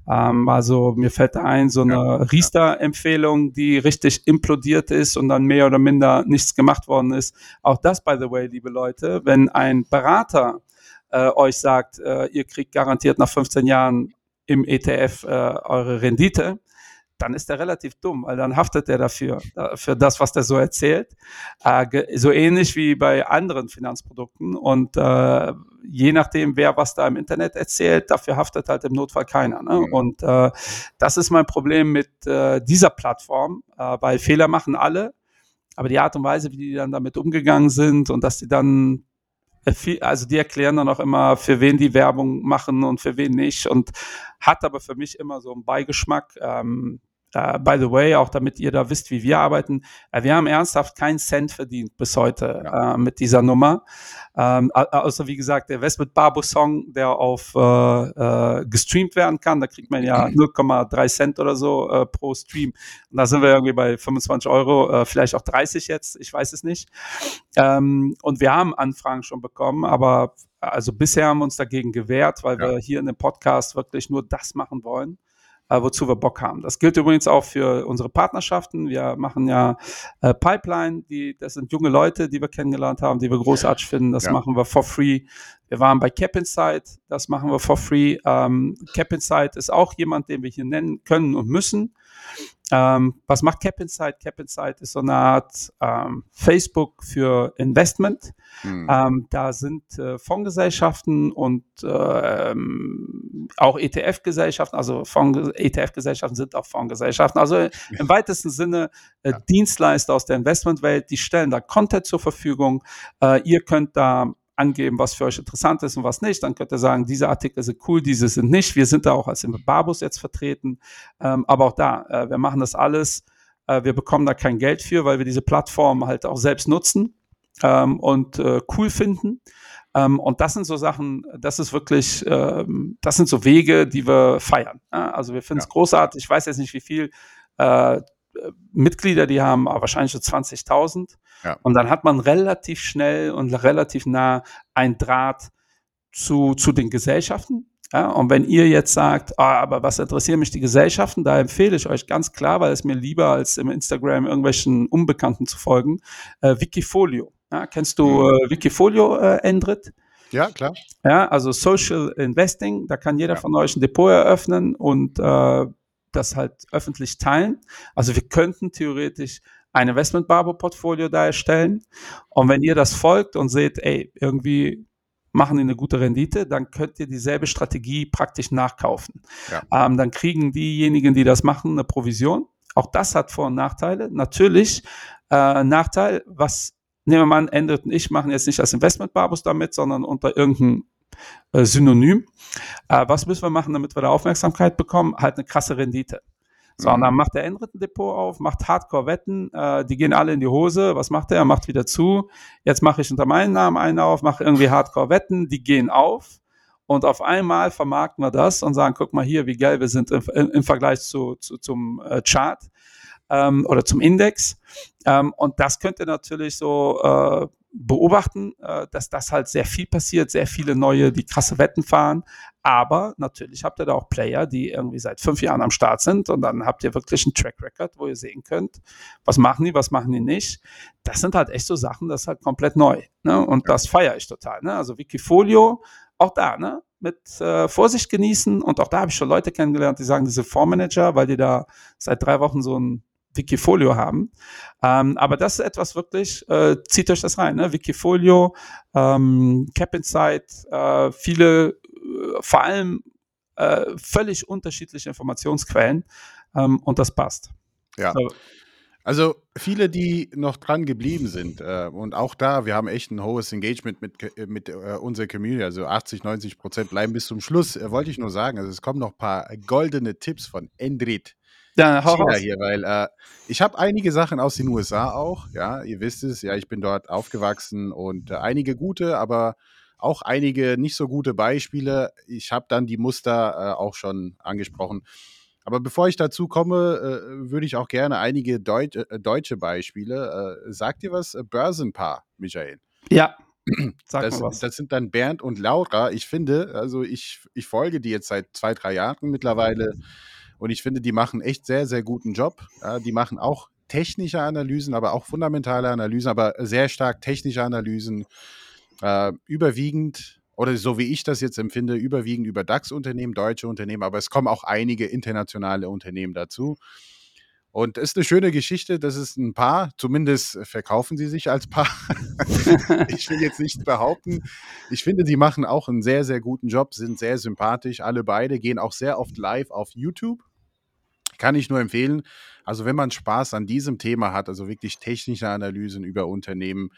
Ähm, also mir fällt ein, so eine ja, Riester-Empfehlung, die richtig implodiert ist und dann mehr oder minder nichts gemacht worden ist. Auch das, by the way, liebe Leute, wenn ein Berater äh, euch sagt, äh, ihr kriegt garantiert nach 15 Jahren im ETF äh, eure Rendite, dann ist er relativ dumm, weil dann haftet er dafür, äh, für das, was der so erzählt. Äh, so ähnlich wie bei anderen Finanzprodukten. Und äh, je nachdem, wer was da im Internet erzählt, dafür haftet halt im Notfall keiner. Ne? Mhm. Und das ist mein Problem mit dieser Plattform, weil Fehler machen alle. Aber die Art und Weise, wie die dann damit umgegangen sind und dass die dann also die erklären dann auch immer, für wen die Werbung machen und für wen nicht und hat aber für mich immer so einen Beigeschmack. Ähm, Uh, by the way, auch damit ihr da wisst, wie wir arbeiten, uh, wir haben ernsthaft keinen Cent verdient bis heute ja. uh, mit dieser Nummer. Um, ähm, außer wie gesagt, der Westwood Barbo Song, der auf gestreamt werden kann, da kriegt man ja 0,3 Cent oder so pro Stream. Und da sind wir irgendwie bei 25 Euro, vielleicht auch 30 jetzt, ich weiß es nicht. Um, ähm, und wir haben Anfragen schon bekommen, aber also bisher haben wir uns dagegen gewehrt, weil ja. wir hier in dem Podcast wirklich nur das machen wollen äh, wozu wir Bock haben. Das gilt übrigens auch für unsere Partnerschaften. Wir machen ja äh, Pipeline, die, das sind junge Leute, die wir kennengelernt haben, die wir großartig finden. Das ja. machen wir for free. Wir waren bei Cap Insight, das machen wir for free. Ähm, Cap Insight ist auch jemand, den wir hier nennen können und müssen. Ähm, was macht Cap Insight? Cap Insight ist so eine Art ähm, Facebook für Investment. Mhm. Ähm, da sind äh, Fondsgesellschaften und äh, auch ETF-Gesellschaften, also ETF-Gesellschaften sind auch Fondsgesellschaften. Also im weitesten Sinne äh, ja. Dienstleister aus der Investmentwelt, die stellen da Content zur Verfügung. Äh, ihr könnt da angeben, was für euch interessant ist und was nicht. Dann könnt ihr sagen, diese Artikel sind cool, diese sind nicht. Wir sind da auch als Barbus jetzt vertreten. Ähm, aber auch da, äh, wir machen das alles. Äh, wir bekommen da kein Geld für, weil wir diese Plattform halt auch selbst nutzen ähm, und äh, cool finden. Ähm, und das sind so Sachen, das ist wirklich, ähm, das sind so Wege, die wir feiern. Also wir finden es ja. großartig. Ich weiß jetzt nicht, wie viel äh, Mitglieder, die haben wahrscheinlich so 20.000. Ja. Und dann hat man relativ schnell und relativ nah ein Draht zu, zu den Gesellschaften. Ja, und wenn ihr jetzt sagt, ah, aber was interessieren mich die Gesellschaften, da empfehle ich euch ganz klar, weil es mir lieber als im Instagram irgendwelchen Unbekannten zu folgen, äh, Wikifolio. Ja, kennst du mhm. äh, Wikifolio, äh, Endrit? Ja, klar. Ja, also Social Investing, da kann jeder ja. von euch ein Depot eröffnen und äh, das halt öffentlich teilen. Also wir könnten theoretisch ein Investment Barbo Portfolio da erstellen. Und wenn ihr das folgt und seht, ey, irgendwie machen die eine gute Rendite, dann könnt ihr dieselbe Strategie praktisch nachkaufen. Ja. Ähm, dann kriegen diejenigen, die das machen, eine Provision. Auch das hat Vor- und Nachteile. Natürlich, äh, Nachteil, was nehmen wir mal an, Endrit und ich machen jetzt nicht als Investment-Barbus damit, sondern unter irgendeinem äh, Synonym. Äh, was müssen wir machen, damit wir da Aufmerksamkeit bekommen? Halt eine krasse Rendite. So, mhm. und dann macht er Endrit ein Depot auf, macht Hardcore-Wetten, äh, die gehen alle in die Hose. Was macht er? Er macht wieder zu. Jetzt mache ich unter meinem Namen einen auf, mache irgendwie Hardcore-Wetten, die gehen auf. Und auf einmal vermarkten wir das und sagen, guck mal hier, wie geil wir sind im, im Vergleich zu, zu zum äh, Chart ähm, oder zum Index. Ähm, und das könnte natürlich so äh, beobachten, äh, dass das halt sehr viel passiert, sehr viele neue, die krasse Wetten fahren. Aber natürlich habt ihr da auch Player, die irgendwie seit fünf Jahren am Start sind und dann habt ihr wirklich einen Track Record, wo ihr sehen könnt, was machen die, was machen die nicht. Das sind halt echt so Sachen, das ist halt komplett neu. Ne? Und das feiere ich total. Ne? Also Wikifolio, auch da, ne? mit äh, Vorsicht genießen. Und auch da habe ich schon Leute kennengelernt, die sagen, diese Fondsmanager, weil die da seit drei Wochen so ein Wikifolio haben. Ähm, aber das ist etwas wirklich, äh, zieht euch das rein, ne? Wikifolio, ähm, Cap Insight, äh, viele, äh, vor allem äh, völlig unterschiedliche Informationsquellen ähm, und das passt. Ja. So. Also viele, die noch dran geblieben sind äh, und auch da, wir haben echt ein hohes Engagement mit, mit äh, unserer Community, also 80, 90 Prozent bleiben bis zum Schluss, äh, wollte ich nur sagen. Also es kommen noch ein paar goldene Tipps von Endrit ja, hau China hier, weil äh, ich habe einige Sachen aus den USA auch, ja, ihr wisst es, ja, ich bin dort aufgewachsen und äh, einige gute, aber auch einige nicht so gute Beispiele. Ich habe dann die Muster äh, auch schon angesprochen. Aber bevor ich dazu komme, äh, würde ich auch gerne einige Deut äh, deutsche Beispiele. Äh, sagt dir was? Börsenpaar, Michael. Ja. Sag das, mal was. das sind dann Bernd und Laura. Ich finde, also ich, ich folge die jetzt seit zwei, drei Jahren mittlerweile. Und ich finde, die machen echt sehr, sehr guten Job. Ja, die machen auch technische Analysen, aber auch fundamentale Analysen, aber sehr stark technische Analysen. Äh, überwiegend, oder so wie ich das jetzt empfinde, überwiegend über DAX-Unternehmen, deutsche Unternehmen, aber es kommen auch einige internationale Unternehmen dazu. Und es ist eine schöne Geschichte, das ist ein Paar, zumindest verkaufen sie sich als Paar. ich will jetzt nicht behaupten. Ich finde, sie machen auch einen sehr, sehr guten Job, sind sehr sympathisch, alle beide, gehen auch sehr oft live auf YouTube. Kann ich nur empfehlen. Also wenn man Spaß an diesem Thema hat, also wirklich technische Analysen über Unternehmen,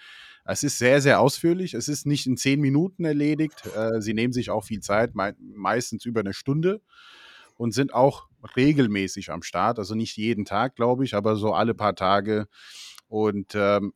es ist sehr, sehr ausführlich. Es ist nicht in zehn Minuten erledigt. Äh, sie nehmen sich auch viel Zeit, meistens über eine Stunde und sind auch regelmäßig am Start. Also nicht jeden Tag, glaube ich, aber so alle paar Tage. Und ähm,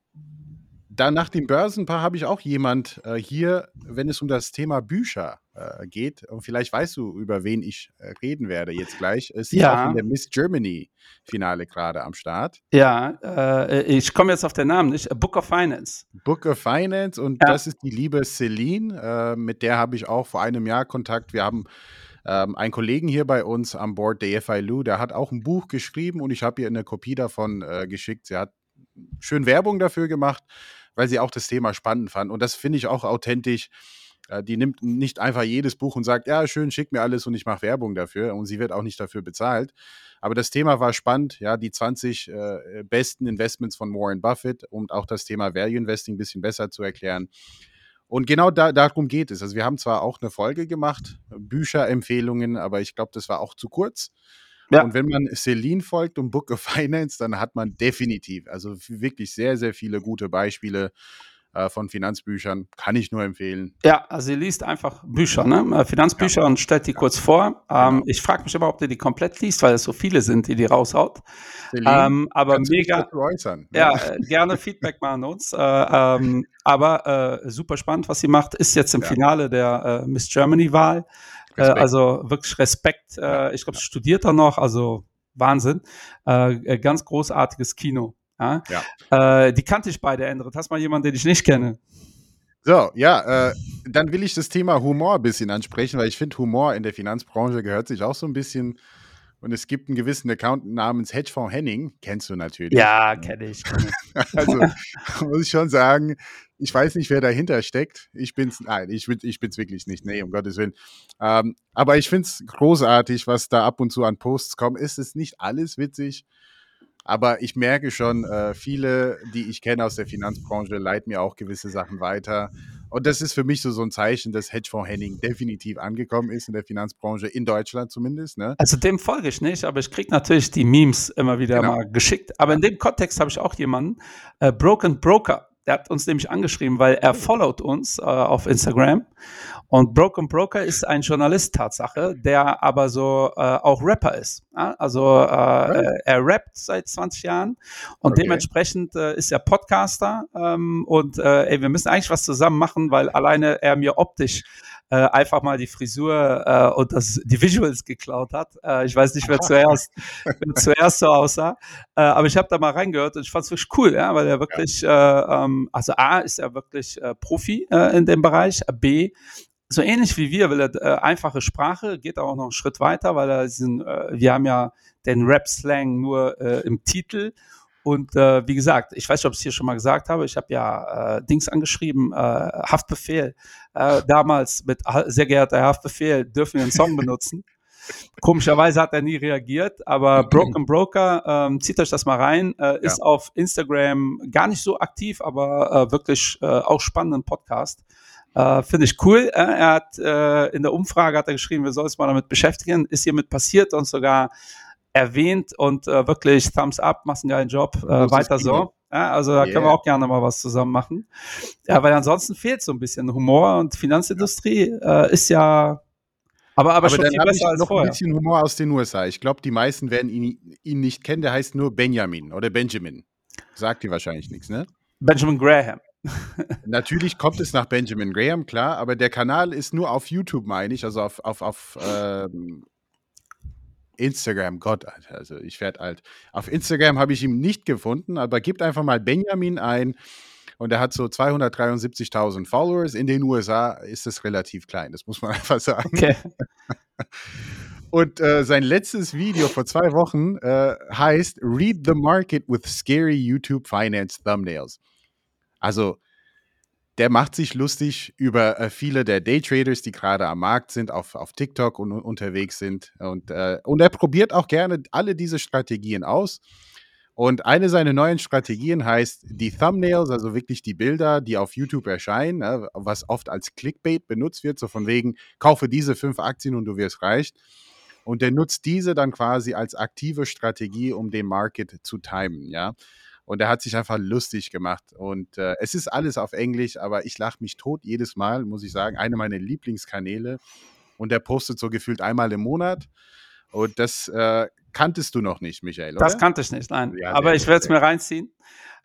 dann nach dem Börsenpaar habe ich auch jemand äh, hier, wenn es um das Thema Bücher äh, geht. Und vielleicht weißt du, über wen ich äh, reden werde jetzt gleich. Ist ja. auch in der Miss Germany Finale gerade am Start. Ja, äh, ich komme jetzt auf den Namen nicht. Book of Finance. Book of Finance und ja. das ist die liebe Celine. Äh, mit der habe ich auch vor einem Jahr Kontakt. Wir haben ähm, einen Kollegen hier bei uns an Bord, der FILU, der hat auch ein Buch geschrieben und ich habe ihr eine Kopie davon äh, geschickt. Sie hat schön Werbung dafür gemacht weil sie auch das Thema spannend fand. Und das finde ich auch authentisch. Äh, die nimmt nicht einfach jedes Buch und sagt, ja, schön, schick mir alles und ich mache Werbung dafür. Und sie wird auch nicht dafür bezahlt. Aber das Thema war spannend, ja, die 20 äh, besten Investments von Warren Buffett und auch das Thema Value Investing ein bisschen besser zu erklären. Und genau da, darum geht es. Also wir haben zwar auch eine Folge gemacht, Bücherempfehlungen, aber ich glaube, das war auch zu kurz. Ja. Und wenn man Celine folgt und Book of Finance, dann hat man definitiv, also wirklich sehr, sehr viele gute Beispiele äh, von Finanzbüchern. Kann ich nur empfehlen. Ja, also sie liest einfach Bücher, ne? Äh, Finanzbücher ja. und stellt die ja. kurz vor. Ähm, genau. Ich frage mich aber, ob die die komplett liest, weil es so viele sind, die die raushaut. Celine, ähm, aber mega. Äußern, ne? Ja, äh, gerne Feedback mal an uns. Äh, ähm, aber äh, super spannend, was sie macht. Ist jetzt im Finale der äh, Miss Germany-Wahl. Äh, also wirklich Respekt. Äh, ich glaube, studiert er noch, also Wahnsinn. Äh, äh, ganz großartiges Kino. Ja? ja. Äh, die kannte ich beide, Endrit. Hast mal jemanden, den ich nicht kenne? So, ja, äh, dann will ich das Thema Humor ein bisschen ansprechen, weil ich finde, Humor in der Finanzbranche gehört sich auch so ein bisschen und es gibt einen gewissen Account namens Hedgefonds Henning. Kennst du natürlich. Ja, kenne ich. also muss ich schon sagen, ich weiß nicht, wer dahinter steckt. Ich bin's, nein, ich, bin, ich bin's wirklich nicht. Nee, um Gottes Willen. Ähm, aber ich finde es großartig, was da ab und zu an Posts kommt. Ist es nicht alles witzig? Aber ich merke schon, äh, viele, die ich kenne aus der Finanzbranche, leiten mir auch gewisse Sachen weiter. Und das ist für mich so, so ein Zeichen, dass Hedgefonds Henning definitiv angekommen ist in der Finanzbranche, in Deutschland zumindest. Ne? Also dem folge ich nicht, aber ich kriege natürlich die Memes immer wieder genau. mal geschickt. Aber in dem Kontext habe ich auch jemanden, äh, Broken Broker. Der hat uns nämlich angeschrieben, weil er followt uns äh, auf Instagram. Und Broken Broker ist ein Journalist Tatsache, der aber so äh, auch Rapper ist. Ja? Also äh, right. er rappt seit 20 Jahren und okay. dementsprechend äh, ist er Podcaster. Ähm, und äh, ey, wir müssen eigentlich was zusammen machen, weil alleine er mir optisch äh, einfach mal die Frisur äh, und das, die Visuals geklaut hat. Äh, ich weiß nicht, wer zuerst, wer zuerst so aussah, äh, aber ich habe da mal reingehört und ich fand es wirklich cool, ja, weil er wirklich, ja. äh, ähm, also A ist er wirklich äh, Profi in dem Bereich, B so ähnlich wie wir will er äh, einfache Sprache, geht auch noch einen Schritt weiter, weil er diesen, äh, wir haben ja den Rap-Slang nur äh, im Titel und äh, wie gesagt, ich weiß nicht, ob ich es hier schon mal gesagt habe, ich habe ja äh, Dings angeschrieben, äh, Haftbefehl. Äh, damals mit sehr geehrter Haftbefehl, dürfen wir einen Song benutzen. Komischerweise hat er nie reagiert, aber Broken Broker, ähm, zieht euch das mal rein, äh, ist ja. auf Instagram gar nicht so aktiv, aber äh, wirklich äh, auch spannenden Podcast. Äh, Finde ich cool. Äh, er hat äh, in der Umfrage hat er geschrieben, wir sollen uns mal damit beschäftigen. Ist hiermit passiert und sogar erwähnt und äh, wirklich Thumbs up, machst einen geilen Job, äh, weiter so. Ja, also da yeah. können wir auch gerne mal was zusammen machen. Ja, weil ansonsten fehlt so ein bisschen Humor und Finanzindustrie äh, ist ja aber, aber, aber schon dann habe ich noch vorher. ein bisschen Humor aus den USA. Ich glaube, die meisten werden ihn, ihn nicht kennen. Der heißt nur Benjamin oder Benjamin. Sagt dir wahrscheinlich nichts, ne? Benjamin Graham. Natürlich kommt es nach Benjamin Graham, klar, aber der Kanal ist nur auf YouTube, meine ich, also auf, auf, auf ähm, Instagram, Gott, also ich werde alt. Auf Instagram habe ich ihn nicht gefunden, aber gibt einfach mal Benjamin ein und er hat so 273.000 Followers. In den USA ist es relativ klein, das muss man einfach sagen. Okay. Und äh, sein letztes Video vor zwei Wochen äh, heißt Read the Market with Scary YouTube Finance Thumbnails. Also der macht sich lustig über äh, viele der Daytraders, die gerade am Markt sind, auf, auf TikTok und, unterwegs sind. Und, äh, und er probiert auch gerne alle diese Strategien aus. Und eine seiner neuen Strategien heißt die Thumbnails, also wirklich die Bilder, die auf YouTube erscheinen, ne, was oft als Clickbait benutzt wird, so von wegen, kaufe diese fünf Aktien und du wirst reich. Und der nutzt diese dann quasi als aktive Strategie, um den Market zu timen, ja. Und er hat sich einfach lustig gemacht. Und äh, es ist alles auf Englisch, aber ich lache mich tot jedes Mal, muss ich sagen. Eine meiner Lieblingskanäle. Und er postet so gefühlt einmal im Monat. Und das äh, kanntest du noch nicht, Michael, oder? Das kannte ich nicht, nein. Ja, aber ich werde es mir reinziehen.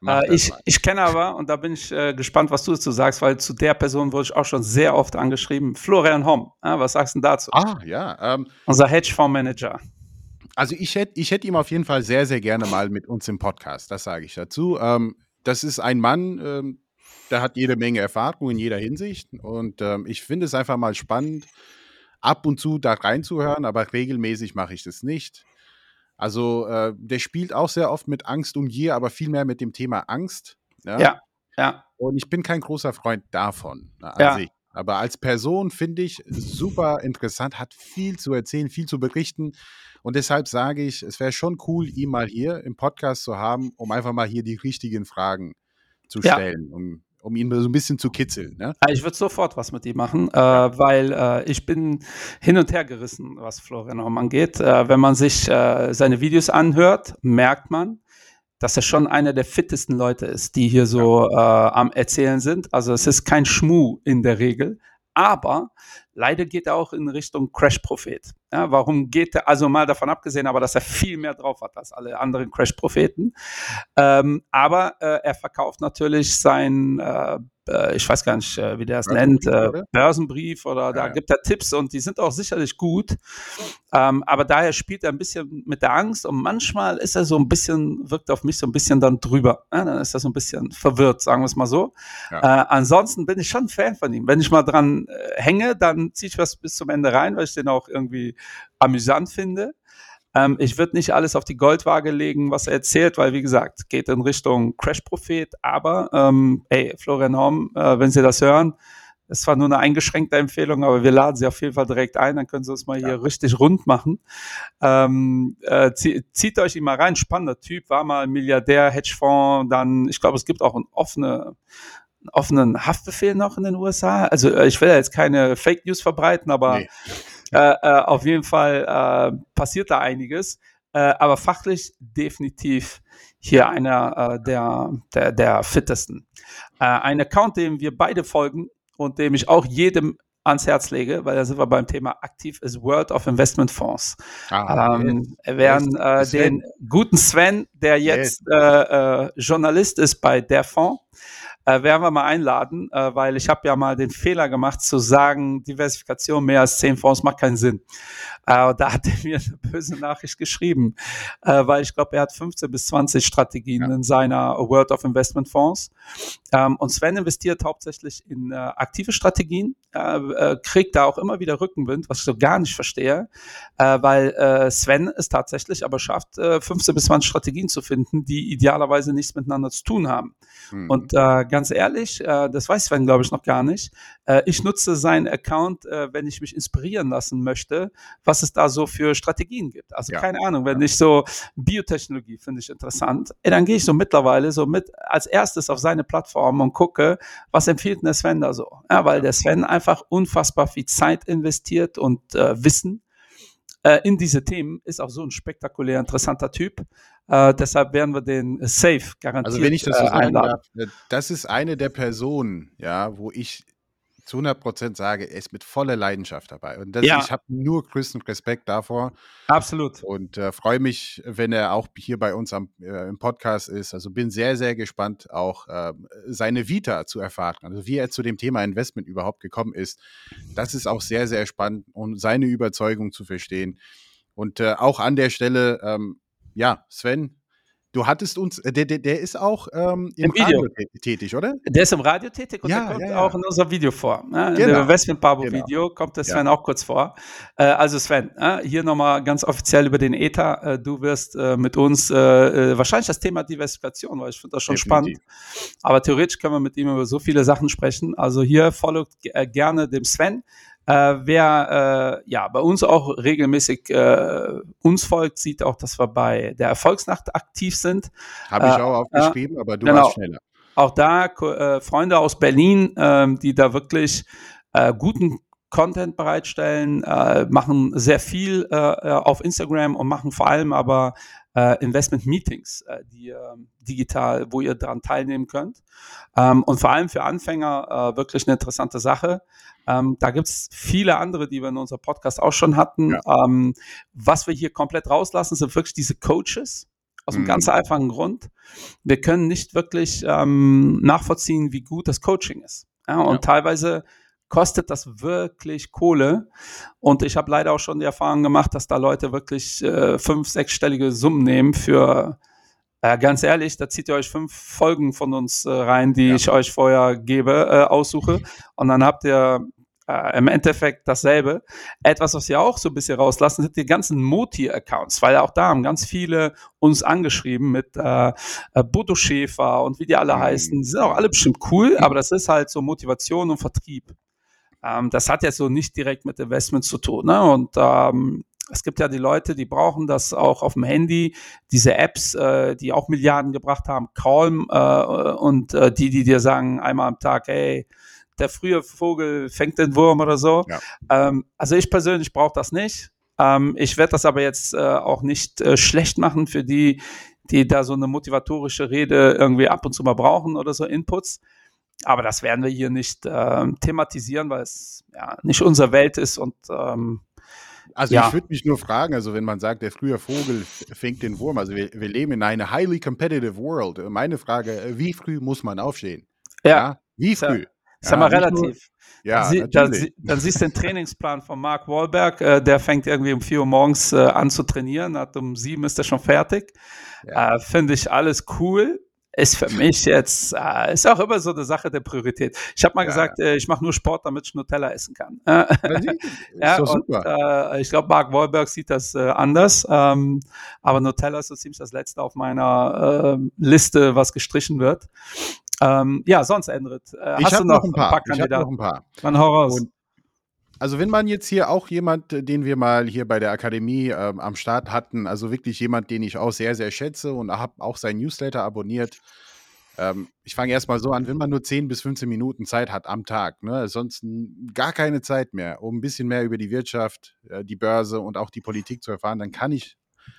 Äh, ich, ich kenne aber, und da bin ich äh, gespannt, was du dazu sagst, weil zu der Person wurde ich auch schon sehr oft angeschrieben, Florian Homm. Äh, was sagst du denn dazu? Ah, ja. Ähm, Unser Hedgefondsmanager. Also ich hätte ich hätt ihn auf jeden Fall sehr, sehr gerne mal mit uns im Podcast, das sage ich dazu. Ähm, das ist ein Mann, ähm, der hat jede Menge Erfahrung in jeder Hinsicht und ähm, ich finde es einfach mal spannend, ab und zu da reinzuhören, aber regelmäßig mache ich das nicht. Also äh, der spielt auch sehr oft mit Angst und Gier, aber viel mehr mit dem Thema Angst. Ja, ja. ja. Und ich bin kein großer Freund davon. Ne, ja. Sich. Aber als Person finde ich super interessant, hat viel zu erzählen, viel zu berichten. Und deshalb sage ich, es wäre schon cool, ihn mal hier im Podcast zu haben, um einfach mal hier die richtigen Fragen zu stellen, ja. um, um ihn so ein bisschen zu kitzeln. Ne? Ich würde sofort was mit ihm machen, äh, weil äh, ich bin hin und her gerissen, was Florian Homm angeht. Äh, wenn man sich äh, seine Videos anhört, merkt man, dass er schon einer der fittesten Leute ist, die hier so äh, am Erzählen sind. Also es ist kein Schmuh in der Regel, aber leider geht er auch in Richtung Crash-Prophet. Ja, warum geht er, also mal davon abgesehen, aber dass er viel mehr drauf hat als alle anderen Crash-Propheten. Ähm, aber äh, er verkauft natürlich sein äh, äh, ich weiß gar nicht, äh, wie der es nennt, äh, Börsenbrief oder ja, da gibt er Tipps und die sind auch sicherlich gut. Ähm, aber daher spielt er ein bisschen mit der Angst und manchmal ist er so ein bisschen, wirkt auf mich so ein bisschen dann drüber. Ja, dann ist er so ein bisschen verwirrt, sagen wir es mal so. Ja. Äh, ansonsten bin ich schon Fan von ihm. Wenn ich mal dran äh, hänge, dann ziehe ich was bis zum Ende rein, weil ich den auch irgendwie amüsant finde. Ähm, ich würde nicht alles auf die Goldwaage legen, was er erzählt, weil, wie gesagt, geht in Richtung Crash-Prophet. Aber, ähm, ey, Florian Horn, äh, wenn Sie das hören, es war nur eine eingeschränkte Empfehlung, aber wir laden Sie auf jeden Fall direkt ein, dann können Sie uns mal hier ja. richtig rund machen. Ähm, äh, zieht euch ihn mal rein, spannender Typ, war mal Milliardär, Hedgefonds, dann, ich glaube, es gibt auch eine offene offenen Haftbefehl noch in den USA. Also äh, ich will ja jetzt keine Fake News verbreiten, aber nee. Äh, äh, auf jeden Fall äh, passiert da einiges. Äh, aber fachlich definitiv hier einer äh, der, der, der fittesten. ein Account, dem wir beide folgen und dem ich auch jedem ans Herz lege, weil da sind wir beim Thema aktiv, ist World of Investment Fonds. Ah, ähm, yes. Während äh, den guten Sven, der jetzt yes. äh, äh, Journalist ist bei der Fonds, äh, werden wir mal einladen, äh, weil ich habe ja mal den Fehler gemacht zu sagen, Diversifikation mehr als zehn Fonds macht keinen Sinn. Äh, da hat er mir eine böse Nachricht geschrieben, äh, weil ich glaube, er hat 15 bis 20 Strategien ja. in seiner World of Investment Fonds. Ähm, und Sven investiert hauptsächlich in äh, aktive Strategien, äh, äh, kriegt da auch immer wieder Rückenwind, was ich so gar nicht verstehe, äh, weil Sven es tatsächlich aber schafft, äh, 15 bis 20 Strategien zu finden, die idealerweise nichts miteinander zu tun haben. Mhm. Und äh, ganz ehrlich, äh, das weiß Sven, glaube ich, noch gar nicht. Äh, ich nutze seinen Account, äh, wenn ich mich inspirieren lassen möchte, was es da so für Strategien gibt. Also ja. keine Ahnung, wenn ich so Biotechnologie finde ich interessant, ey, dann gehe ich so mittlerweile so mit als erstes auf seine Plattform und gucke, was empfiehlt der Sven da so. Ja, weil der Sven einfach unfassbar viel Zeit investiert und äh, Wissen äh, in diese Themen, ist auch so ein spektakulär interessanter Typ. Äh, deshalb werden wir den safe garantiert Also wenn ich das so äh, sagen darf, äh, das ist eine der Personen, ja, wo ich zu 100 Prozent sage, er ist mit voller Leidenschaft dabei. Und das, ja. ich habe nur größten Respekt davor. Absolut. Und äh, freue mich, wenn er auch hier bei uns am, äh, im Podcast ist. Also bin sehr, sehr gespannt, auch äh, seine Vita zu erfahren. Also wie er zu dem Thema Investment überhaupt gekommen ist. Das ist auch sehr, sehr spannend, um seine Überzeugung zu verstehen. Und äh, auch an der Stelle, ähm, ja, Sven, Du hattest uns, äh, der, der, der ist auch ähm, im, Im Radio tätig, oder? Der ist im Radio tätig und ja, der kommt ja, ja. auch in unserem Video vor. Ne? Genau. In dem Investment Pabo genau. Video kommt der Sven auch kurz vor. Äh, also Sven, äh, hier nochmal ganz offiziell über den ETA. Äh, du wirst äh, mit uns äh, wahrscheinlich das Thema Diversifikation, weil ich finde das schon Definitiv. spannend. Aber theoretisch können wir mit ihm über so viele Sachen sprechen. Also hier folgt gerne dem Sven. Äh, wer äh, ja bei uns auch regelmäßig äh, uns folgt, sieht auch, dass wir bei der Erfolgsnacht aktiv sind. Habe ich äh, auch aufgeschrieben, aber du genau. warst schneller. Auch da äh, Freunde aus Berlin, ähm, die da wirklich äh, guten Content bereitstellen, machen sehr viel auf Instagram und machen vor allem aber Investment Meetings, die ähm, digital, wo ihr daran teilnehmen könnt. Ähm, und vor allem für Anfänger wirklich eine interessante Sache. Ähm, da gibt es viele andere, die wir in unserem Podcast auch schon hatten. Ja. Ähm, was wir hier komplett rauslassen, sind wirklich diese Coaches. Aus einem mhm. ganz einfachen Grund. Wir können nicht wirklich ähm, nachvollziehen, wie gut das Coaching ist. Ja, und ja. teilweise kostet das wirklich Kohle. Und ich habe leider auch schon die Erfahrung gemacht, dass da Leute wirklich äh, fünf, sechsstellige Summen nehmen für, äh, ganz ehrlich, da zieht ihr euch fünf Folgen von uns äh, rein, die ja. ich euch vorher gebe, äh, aussuche. Und dann habt ihr äh, im Endeffekt dasselbe. Etwas, was wir auch so ein bisschen rauslassen, sind die ganzen Moti-Accounts, weil auch da haben ganz viele uns angeschrieben mit äh, äh Bodo Schäfer und wie die alle mhm. heißen. Die sind auch alle bestimmt cool, aber das ist halt so Motivation und Vertrieb. Ähm, das hat jetzt so nicht direkt mit Investment zu tun. Ne? Und ähm, es gibt ja die Leute, die brauchen das auch auf dem Handy, diese Apps, äh, die auch Milliarden gebracht haben, Calm äh, und äh, die, die dir sagen einmal am Tag, hey, der frühe Vogel fängt den Wurm oder so. Ja. Ähm, also ich persönlich brauche das nicht. Ähm, ich werde das aber jetzt äh, auch nicht äh, schlecht machen für die, die da so eine motivatorische Rede irgendwie ab und zu mal brauchen oder so Inputs. Aber das werden wir hier nicht äh, thematisieren, weil es ja nicht unsere Welt ist und ähm, also ja. ich würde mich nur fragen, also wenn man sagt, der frühe Vogel fängt den Wurm, also wir, wir leben in einer highly competitive world. Meine Frage, wie früh muss man aufstehen? Ja. ja? Wie früh? Sag mal relativ. Ja, dann, dann, dann, siehst du den Trainingsplan von Mark Wahlberg, äh, der fängt irgendwie um 4 Uhr morgens äh, an zu trainieren, hat um 7 ist er schon fertig. Ja. Äh, Finde ich alles cool. Ist für mich jetzt, äh, ist auch immer so eine Sache der Priorität. Ich habe mal ja. gesagt, äh, ich mache nur Sport, damit ich Nutella essen kann. ja, und, äh, ich glaube, Mark Wahlberg sieht das anders. Ähm, aber Nutella ist so ziemlich das Letzte auf meiner ähm, Liste, was gestrichen wird. Ähm, ja, sonst, Endrit, äh, hast du noch, noch ein paar, paar Kandidaten? Ich habe noch ein paar. Dann hau raus. Und also wenn man jetzt hier auch jemand, äh, den wir mal hier bei der Akademie ähm, am Start hatten, also wirklich jemand, den ich auch sehr, sehr schätze und habe auch sein Newsletter abonniert, ähm, ich fange erstmal so an, wenn man nur 10 bis 15 Minuten Zeit hat am Tag, ne, sonst gar keine Zeit mehr, um ein bisschen mehr über die Wirtschaft, äh, die Börse und auch die Politik zu erfahren, dann kann ich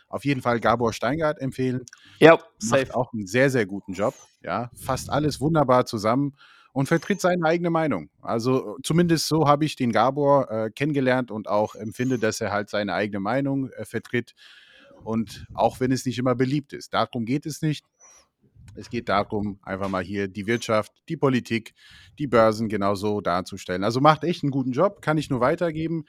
auf jeden Fall Gabor Steingart empfehlen. Ja, safe. Macht auch einen sehr, sehr guten Job. Ja, fasst alles wunderbar zusammen und vertritt seine eigene Meinung. Also zumindest so habe ich den Gabor äh, kennengelernt und auch empfinde, dass er halt seine eigene Meinung äh, vertritt. Und auch wenn es nicht immer beliebt ist. Darum geht es nicht. Es geht darum, einfach mal hier die Wirtschaft, die Politik, die Börsen genauso darzustellen. Also macht echt einen guten Job, kann ich nur weitergeben.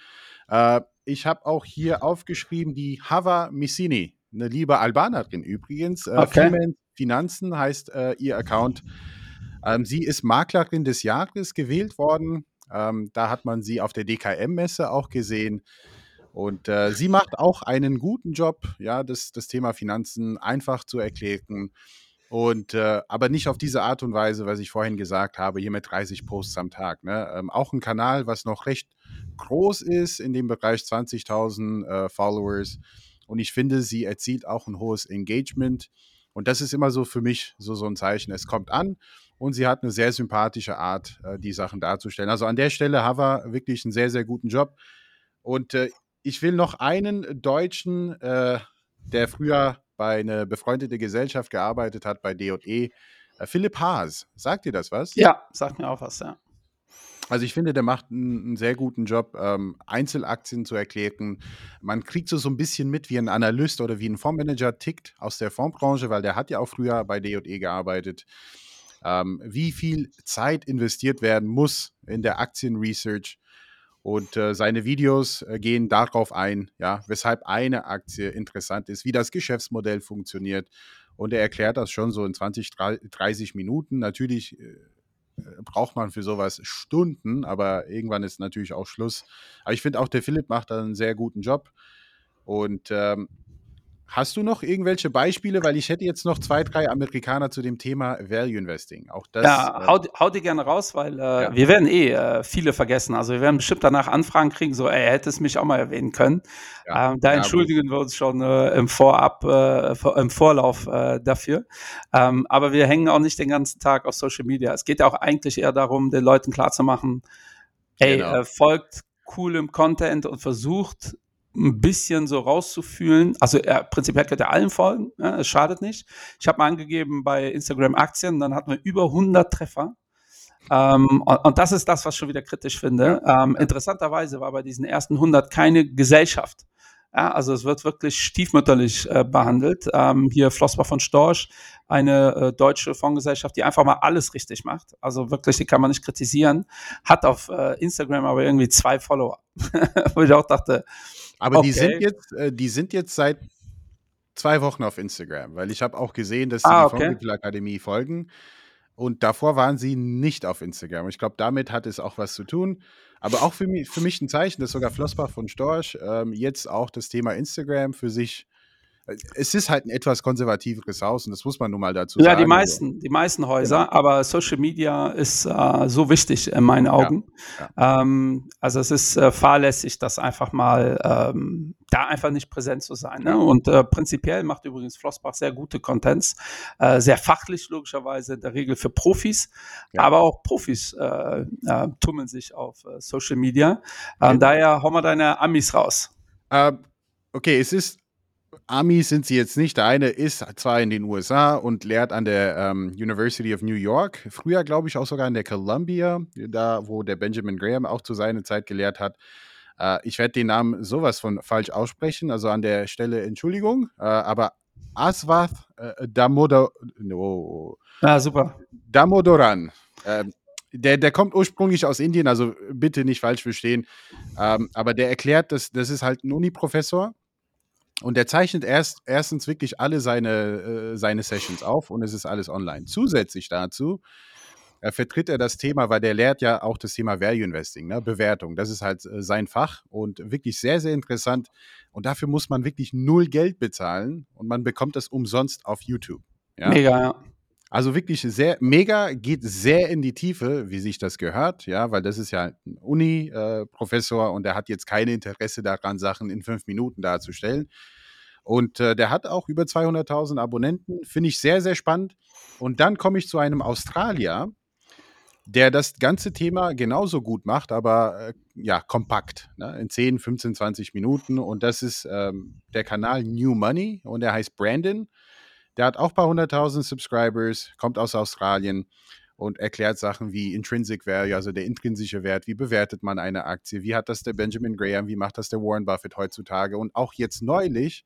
Äh, ich habe auch hier aufgeschrieben, die Hava Missini, eine liebe Albanerin übrigens. Äh, okay. Finanzen heißt äh, ihr Account. Ähm, sie ist Maklerin des Jahres gewählt worden. Ähm, da hat man sie auf der DKM-Messe auch gesehen. Und äh, sie macht auch einen guten Job, ja, das, das Thema Finanzen einfach zu erklären. Und äh, aber nicht auf diese Art und Weise, was ich vorhin gesagt habe, hier mit 30 Posts am Tag. Ne? Ähm, auch ein Kanal, was noch recht groß ist in dem Bereich 20.000 äh, Followers. Und ich finde, sie erzielt auch ein hohes Engagement. Und das ist immer so für mich so, so ein Zeichen. Es kommt an und sie hat eine sehr sympathische Art, äh, die Sachen darzustellen. Also an der Stelle Hava wirklich einen sehr, sehr guten Job. Und äh, ich will noch einen Deutschen, äh, der früher bei einer befreundeten Gesellschaft gearbeitet hat, bei DE, äh, Philipp Haas. Sagt dir das was? Ja, sagt mir auch was, ja. Also ich finde, der macht einen, einen sehr guten Job, ähm, Einzelaktien zu erklären. Man kriegt so, so ein bisschen mit, wie ein Analyst oder wie ein Fondsmanager tickt aus der Fondsbranche, weil der hat ja auch früher bei DE gearbeitet. Ähm, wie viel Zeit investiert werden muss in der Aktienresearch. Und äh, seine Videos äh, gehen darauf ein, ja, weshalb eine Aktie interessant ist, wie das Geschäftsmodell funktioniert. Und er erklärt das schon so in 20, 30 Minuten. Natürlich äh, braucht man für sowas Stunden, aber irgendwann ist natürlich auch Schluss. Aber ich finde auch, der Philipp macht da einen sehr guten Job. Und ähm, Hast du noch irgendwelche Beispiele? Weil ich hätte jetzt noch zwei, drei Amerikaner zu dem Thema Value Investing. Auch das. Ja, äh, hau, hau die gerne raus, weil äh, ja. wir werden eh äh, viele vergessen. Also wir werden bestimmt danach Anfragen kriegen, so, ey, hätte es mich auch mal erwähnen können. Ja. Ähm, da ja, entschuldigen gut. wir uns schon äh, im Vorab, äh, im Vorlauf äh, dafür. Ähm, aber wir hängen auch nicht den ganzen Tag auf Social Media. Es geht ja auch eigentlich eher darum, den Leuten klarzumachen, ey, genau. folgt coolem Content und versucht ein bisschen so rauszufühlen. Also er, prinzipiell könnte er allen folgen, ja, es schadet nicht. Ich habe mal angegeben bei Instagram Aktien, dann hatten wir über 100 Treffer. Ähm, und, und, das ist das, was ich schon wieder kritisch finde. Ähm, interessanterweise war bei diesen ersten 100 keine Gesellschaft. Ja, also es wird wirklich stiefmütterlich äh, behandelt. Ähm, hier Flossbach von Storch, eine äh, deutsche Fondsgesellschaft, die einfach mal alles richtig macht. Also wirklich, die kann man nicht kritisieren. Hat auf äh, Instagram aber irgendwie zwei Follower. Wo ich auch dachte, aber okay. die sind jetzt, äh, die sind jetzt seit zwei Wochen auf Instagram, weil ich habe auch gesehen, dass sie ah, die okay. Akademie folgen. Und davor waren sie nicht auf Instagram. Ich glaube, damit hat es auch was zu tun. Aber auch für mich, für mich ein Zeichen, dass sogar Flossbach von Storch ähm, jetzt auch das Thema Instagram für sich es ist halt ein etwas konservativeres Haus und das muss man nun mal dazu ja, sagen. Ja, die meisten, die meisten Häuser, genau. aber Social Media ist äh, so wichtig in meinen Augen. Ja, ja. Ähm, also es ist äh, fahrlässig, das einfach mal ähm, da einfach nicht präsent zu sein. Ne? Und äh, prinzipiell macht übrigens Flossbach sehr gute Contents, äh, sehr fachlich logischerweise in der Regel für Profis, aber auch Profis äh, äh, tummeln sich auf Social Media. Okay. daher hauen wir deine Amis raus. okay, es ist Amis sind sie jetzt nicht. Der eine ist zwar in den USA und lehrt an der ähm, University of New York. Früher, glaube ich, auch sogar an der Columbia, da wo der Benjamin Graham auch zu seiner Zeit gelehrt hat. Äh, ich werde den Namen sowas von falsch aussprechen, also an der Stelle Entschuldigung. Äh, aber Aswath äh, Damodar. Oh, ah, super. Damodoran. Ähm, der, der kommt ursprünglich aus Indien, also bitte nicht falsch verstehen. Ähm, aber der erklärt, dass das ist halt ein Uni-Professor und er zeichnet erst, erstens wirklich alle seine, äh, seine Sessions auf und es ist alles online. Zusätzlich dazu äh, vertritt er das Thema, weil der lehrt ja auch das Thema Value Investing, ne? Bewertung. Das ist halt äh, sein Fach und wirklich sehr, sehr interessant. Und dafür muss man wirklich null Geld bezahlen und man bekommt das umsonst auf YouTube. Ja? Mega, ja. Also wirklich sehr mega, geht sehr in die Tiefe, wie sich das gehört, ja, weil das ist ja ein Uni-Professor äh, und er hat jetzt kein Interesse daran, Sachen in fünf Minuten darzustellen. Und äh, der hat auch über 200.000 Abonnenten. Finde ich sehr, sehr spannend. Und dann komme ich zu einem Australier, der das ganze Thema genauso gut macht, aber äh, ja, kompakt, ne? in 10, 15, 20 Minuten. Und das ist ähm, der Kanal New Money und der heißt Brandon. Der hat auch ein paar hunderttausend Subscribers, kommt aus Australien und erklärt Sachen wie Intrinsic Value, also der intrinsische Wert, wie bewertet man eine Aktie, wie hat das der Benjamin Graham, wie macht das der Warren Buffett heutzutage und auch jetzt neulich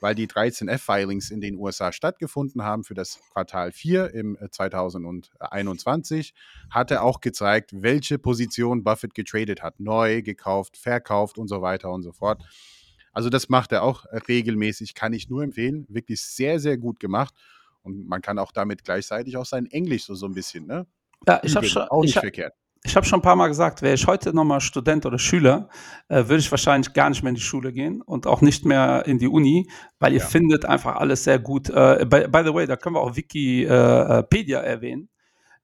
weil die 13 F-Filings in den USA stattgefunden haben für das Quartal 4 im 2021, äh, hat er auch gezeigt, welche Position Buffett getradet hat. Neu, gekauft, verkauft und so weiter und so fort. Also das macht er auch regelmäßig, kann ich nur empfehlen. Wirklich sehr, sehr gut gemacht. Und man kann auch damit gleichzeitig auch sein Englisch so, so ein bisschen, ne? Ja, ich habe schon, auch nicht ich verkehrt ich habe schon ein paar Mal gesagt, wäre ich heute nochmal Student oder Schüler, äh, würde ich wahrscheinlich gar nicht mehr in die Schule gehen und auch nicht mehr in die Uni, weil ihr ja. findet einfach alles sehr gut. Äh, by, by, the way, da können wir auch Wikipedia erwähnen.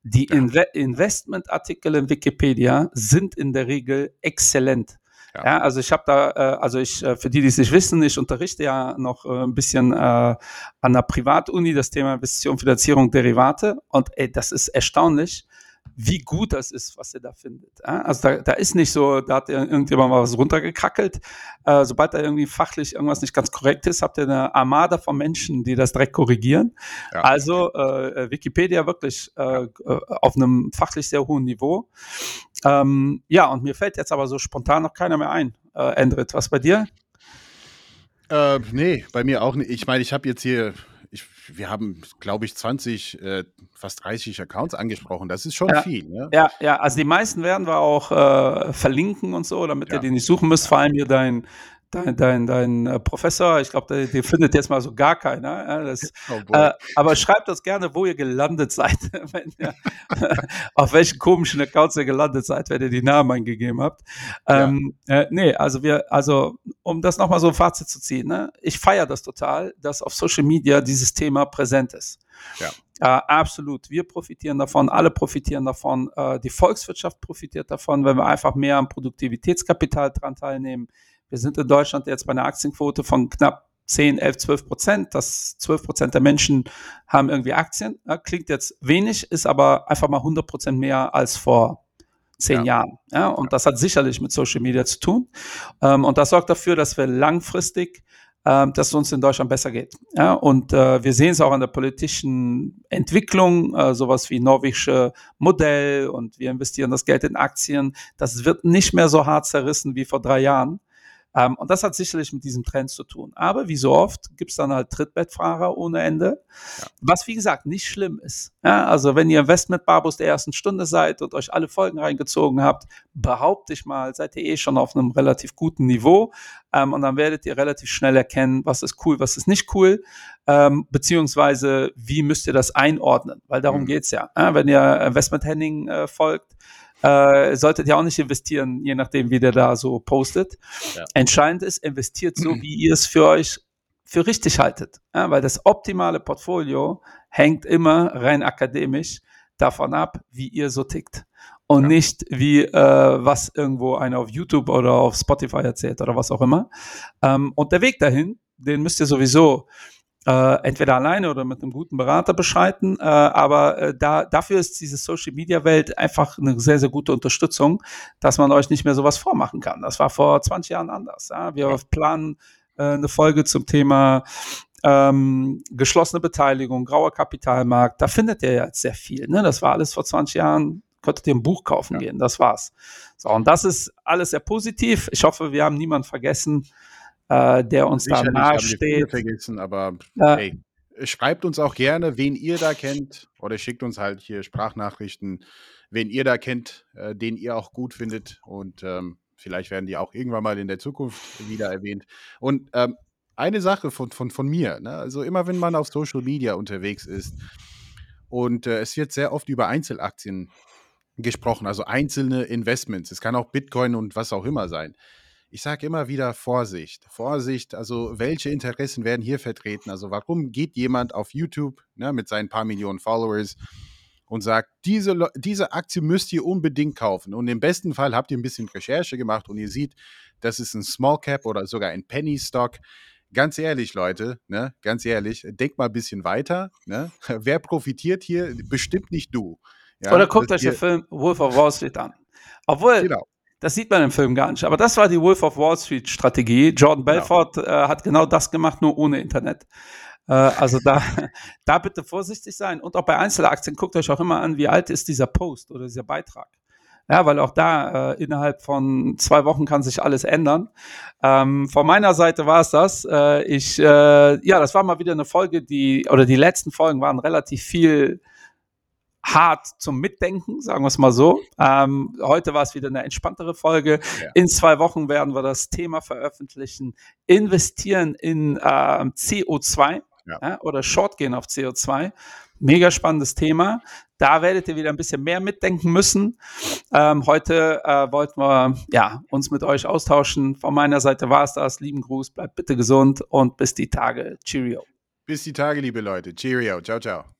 Die ja. Inve Investmentartikel in Wikipedia sind in der Regel exzellent. Ja. ja. also ich habe da, äh, also ich, äh, für die, die es nicht wissen, ich unterrichte ja noch äh, ein bisschen äh, an der Privatuni das Thema Investition, Finanzierung, Derivate und ey, das ist erstaunlich wie gut das ist, was ihr da findet. Also da, da ist nicht so, da hat irgendjemand mal was runtergekrackelt. Äh, sobald da irgendwie fachlich irgendwas nicht ganz korrekt ist, habt ihr eine Armada von Menschen, die das direkt korrigieren. Ja. Also äh, Wikipedia wirklich äh, auf einem fachlich sehr hohen Niveau. Ähm, ja, und mir fällt jetzt aber so spontan noch keiner mehr ein. Äh, Endrit, was bei dir? Äh, nee, bei mir auch nicht. Ich meine, ich habe jetzt hier ich, wir haben, glaube ich, 20, äh, fast 30 Accounts angesprochen. Das ist schon ja, viel. Ne? Ja, ja, also die meisten werden wir auch äh, verlinken und so, damit ja. ihr die nicht suchen müsst. Vor allem hier dein, dein, dein, dein äh, Professor, ich glaube, den findet jetzt mal so gar keiner. Ja, das, oh äh, aber schreibt das gerne, wo ihr gelandet seid, ihr, auf welchen komischen Accounts ihr gelandet seid, wenn ihr die Namen eingegeben habt. Ähm, ja. äh, nee, also wir, also um das nochmal so ein Fazit zu ziehen, ne? ich feiere das total, dass auf Social Media dieses Thema präsent ist. Ja. Äh, absolut. Wir profitieren davon, alle profitieren davon. Äh, die Volkswirtschaft profitiert davon, wenn wir einfach mehr am Produktivitätskapital dran teilnehmen. Wir sind in Deutschland jetzt bei einer Aktienquote von knapp 10, 11, 12 Prozent. Das 12 Prozent der Menschen haben irgendwie Aktien. Klingt jetzt wenig, ist aber einfach mal 100 Prozent mehr als vor zehn ja. Jahren. Ja, und das hat sicherlich mit Social Media zu tun. Ähm, und das sorgt dafür, dass wir langfristig, ähm, dass es uns in Deutschland besser geht. Ja, und äh, wir sehen es auch an der politischen Entwicklung, äh, sowas wie norwegische Modell und wir investieren das Geld in Aktien. Das wird nicht mehr so hart zerrissen wie vor drei Jahren. Ähm, und das hat sicherlich mit diesem Trend zu tun. Aber wie so oft gibt es dann halt Trittbettfahrer ohne Ende, ja. was wie gesagt nicht schlimm ist. Ja, also wenn ihr Investment-Barbus der ersten Stunde seid und euch alle Folgen reingezogen habt, behaupte ich mal, seid ihr eh schon auf einem relativ guten Niveau. Ähm, und dann werdet ihr relativ schnell erkennen, was ist cool, was ist nicht cool, ähm, beziehungsweise wie müsst ihr das einordnen, weil darum mhm. geht's ja. ja. Wenn ihr Investment-Handling äh, folgt, äh, solltet ihr auch nicht investieren, je nachdem, wie der da so postet. Ja. Entscheidend ist, investiert so, wie ihr es für euch für richtig haltet. Ja, weil das optimale Portfolio hängt immer rein akademisch davon ab, wie ihr so tickt. Und ja. nicht wie äh, was irgendwo einer auf YouTube oder auf Spotify erzählt oder was auch immer. Ähm, und der Weg dahin, den müsst ihr sowieso äh, entweder alleine oder mit einem guten Berater beschreiten. Äh, aber äh, da, dafür ist diese Social Media Welt einfach eine sehr, sehr gute Unterstützung, dass man euch nicht mehr sowas vormachen kann. Das war vor 20 Jahren anders. Ja? Wir planen äh, eine Folge zum Thema ähm, geschlossene Beteiligung, grauer Kapitalmarkt. Da findet ihr jetzt sehr viel. Ne? Das war alles vor 20 Jahren könntet ihr ein Buch kaufen ja. gehen. Das war's. So, und das ist alles sehr positiv. Ich hoffe, wir haben niemanden vergessen äh, der uns da nahe steht. vergessen, aber ja. hey, schreibt uns auch gerne, wen ihr da kennt, oder schickt uns halt hier Sprachnachrichten, wen ihr da kennt, äh, den ihr auch gut findet und ähm, vielleicht werden die auch irgendwann mal in der Zukunft wieder erwähnt. Und ähm, eine Sache von, von, von mir, ne? also immer wenn man auf Social Media unterwegs ist und äh, es wird sehr oft über Einzelaktien gesprochen, also einzelne Investments, es kann auch Bitcoin und was auch immer sein ich sage immer wieder Vorsicht. Vorsicht, also welche Interessen werden hier vertreten? Also warum geht jemand auf YouTube ne, mit seinen paar Millionen Followers und sagt, diese, diese Aktie müsst ihr unbedingt kaufen. Und im besten Fall habt ihr ein bisschen Recherche gemacht und ihr seht, das ist ein Small Cap oder sogar ein Penny Stock. ganz ehrlich, Leute, ne, ganz ehrlich, denk mal ein bisschen weiter. Ne? Wer profitiert hier? Bestimmt nicht du. Ja, Oder guckt euch den Film Wolf of Wall Street an. Obwohl, genau. Das sieht man im Film gar nicht. Aber das war die Wolf of Wall Street Strategie. Jordan genau. Belfort genau. äh, hat genau das gemacht, nur ohne Internet. Äh, also da, da bitte vorsichtig sein. Und auch bei Einzelaktien guckt euch auch immer an, wie alt ist dieser Post oder dieser Beitrag. Ja, weil auch da äh, innerhalb von zwei Wochen kann sich alles ändern. Ähm, von meiner Seite war es das. Äh, ich, äh, ja, das war mal wieder eine Folge, die, oder die letzten Folgen waren relativ viel hart zum Mitdenken, sagen wir es mal so. Ähm, heute war es wieder eine entspanntere Folge. Ja. In zwei Wochen werden wir das Thema veröffentlichen. Investieren in äh, CO2 ja. Ja, oder Short gehen auf CO2. Mega spannendes Thema. Da werdet ihr wieder ein bisschen mehr mitdenken müssen. Ähm, heute äh, wollten wir ja, uns mit euch austauschen. Von meiner Seite war es das. Lieben Gruß, bleibt bitte gesund und bis die Tage. Cheerio. Bis die Tage, liebe Leute. Cheerio. Ciao, ciao.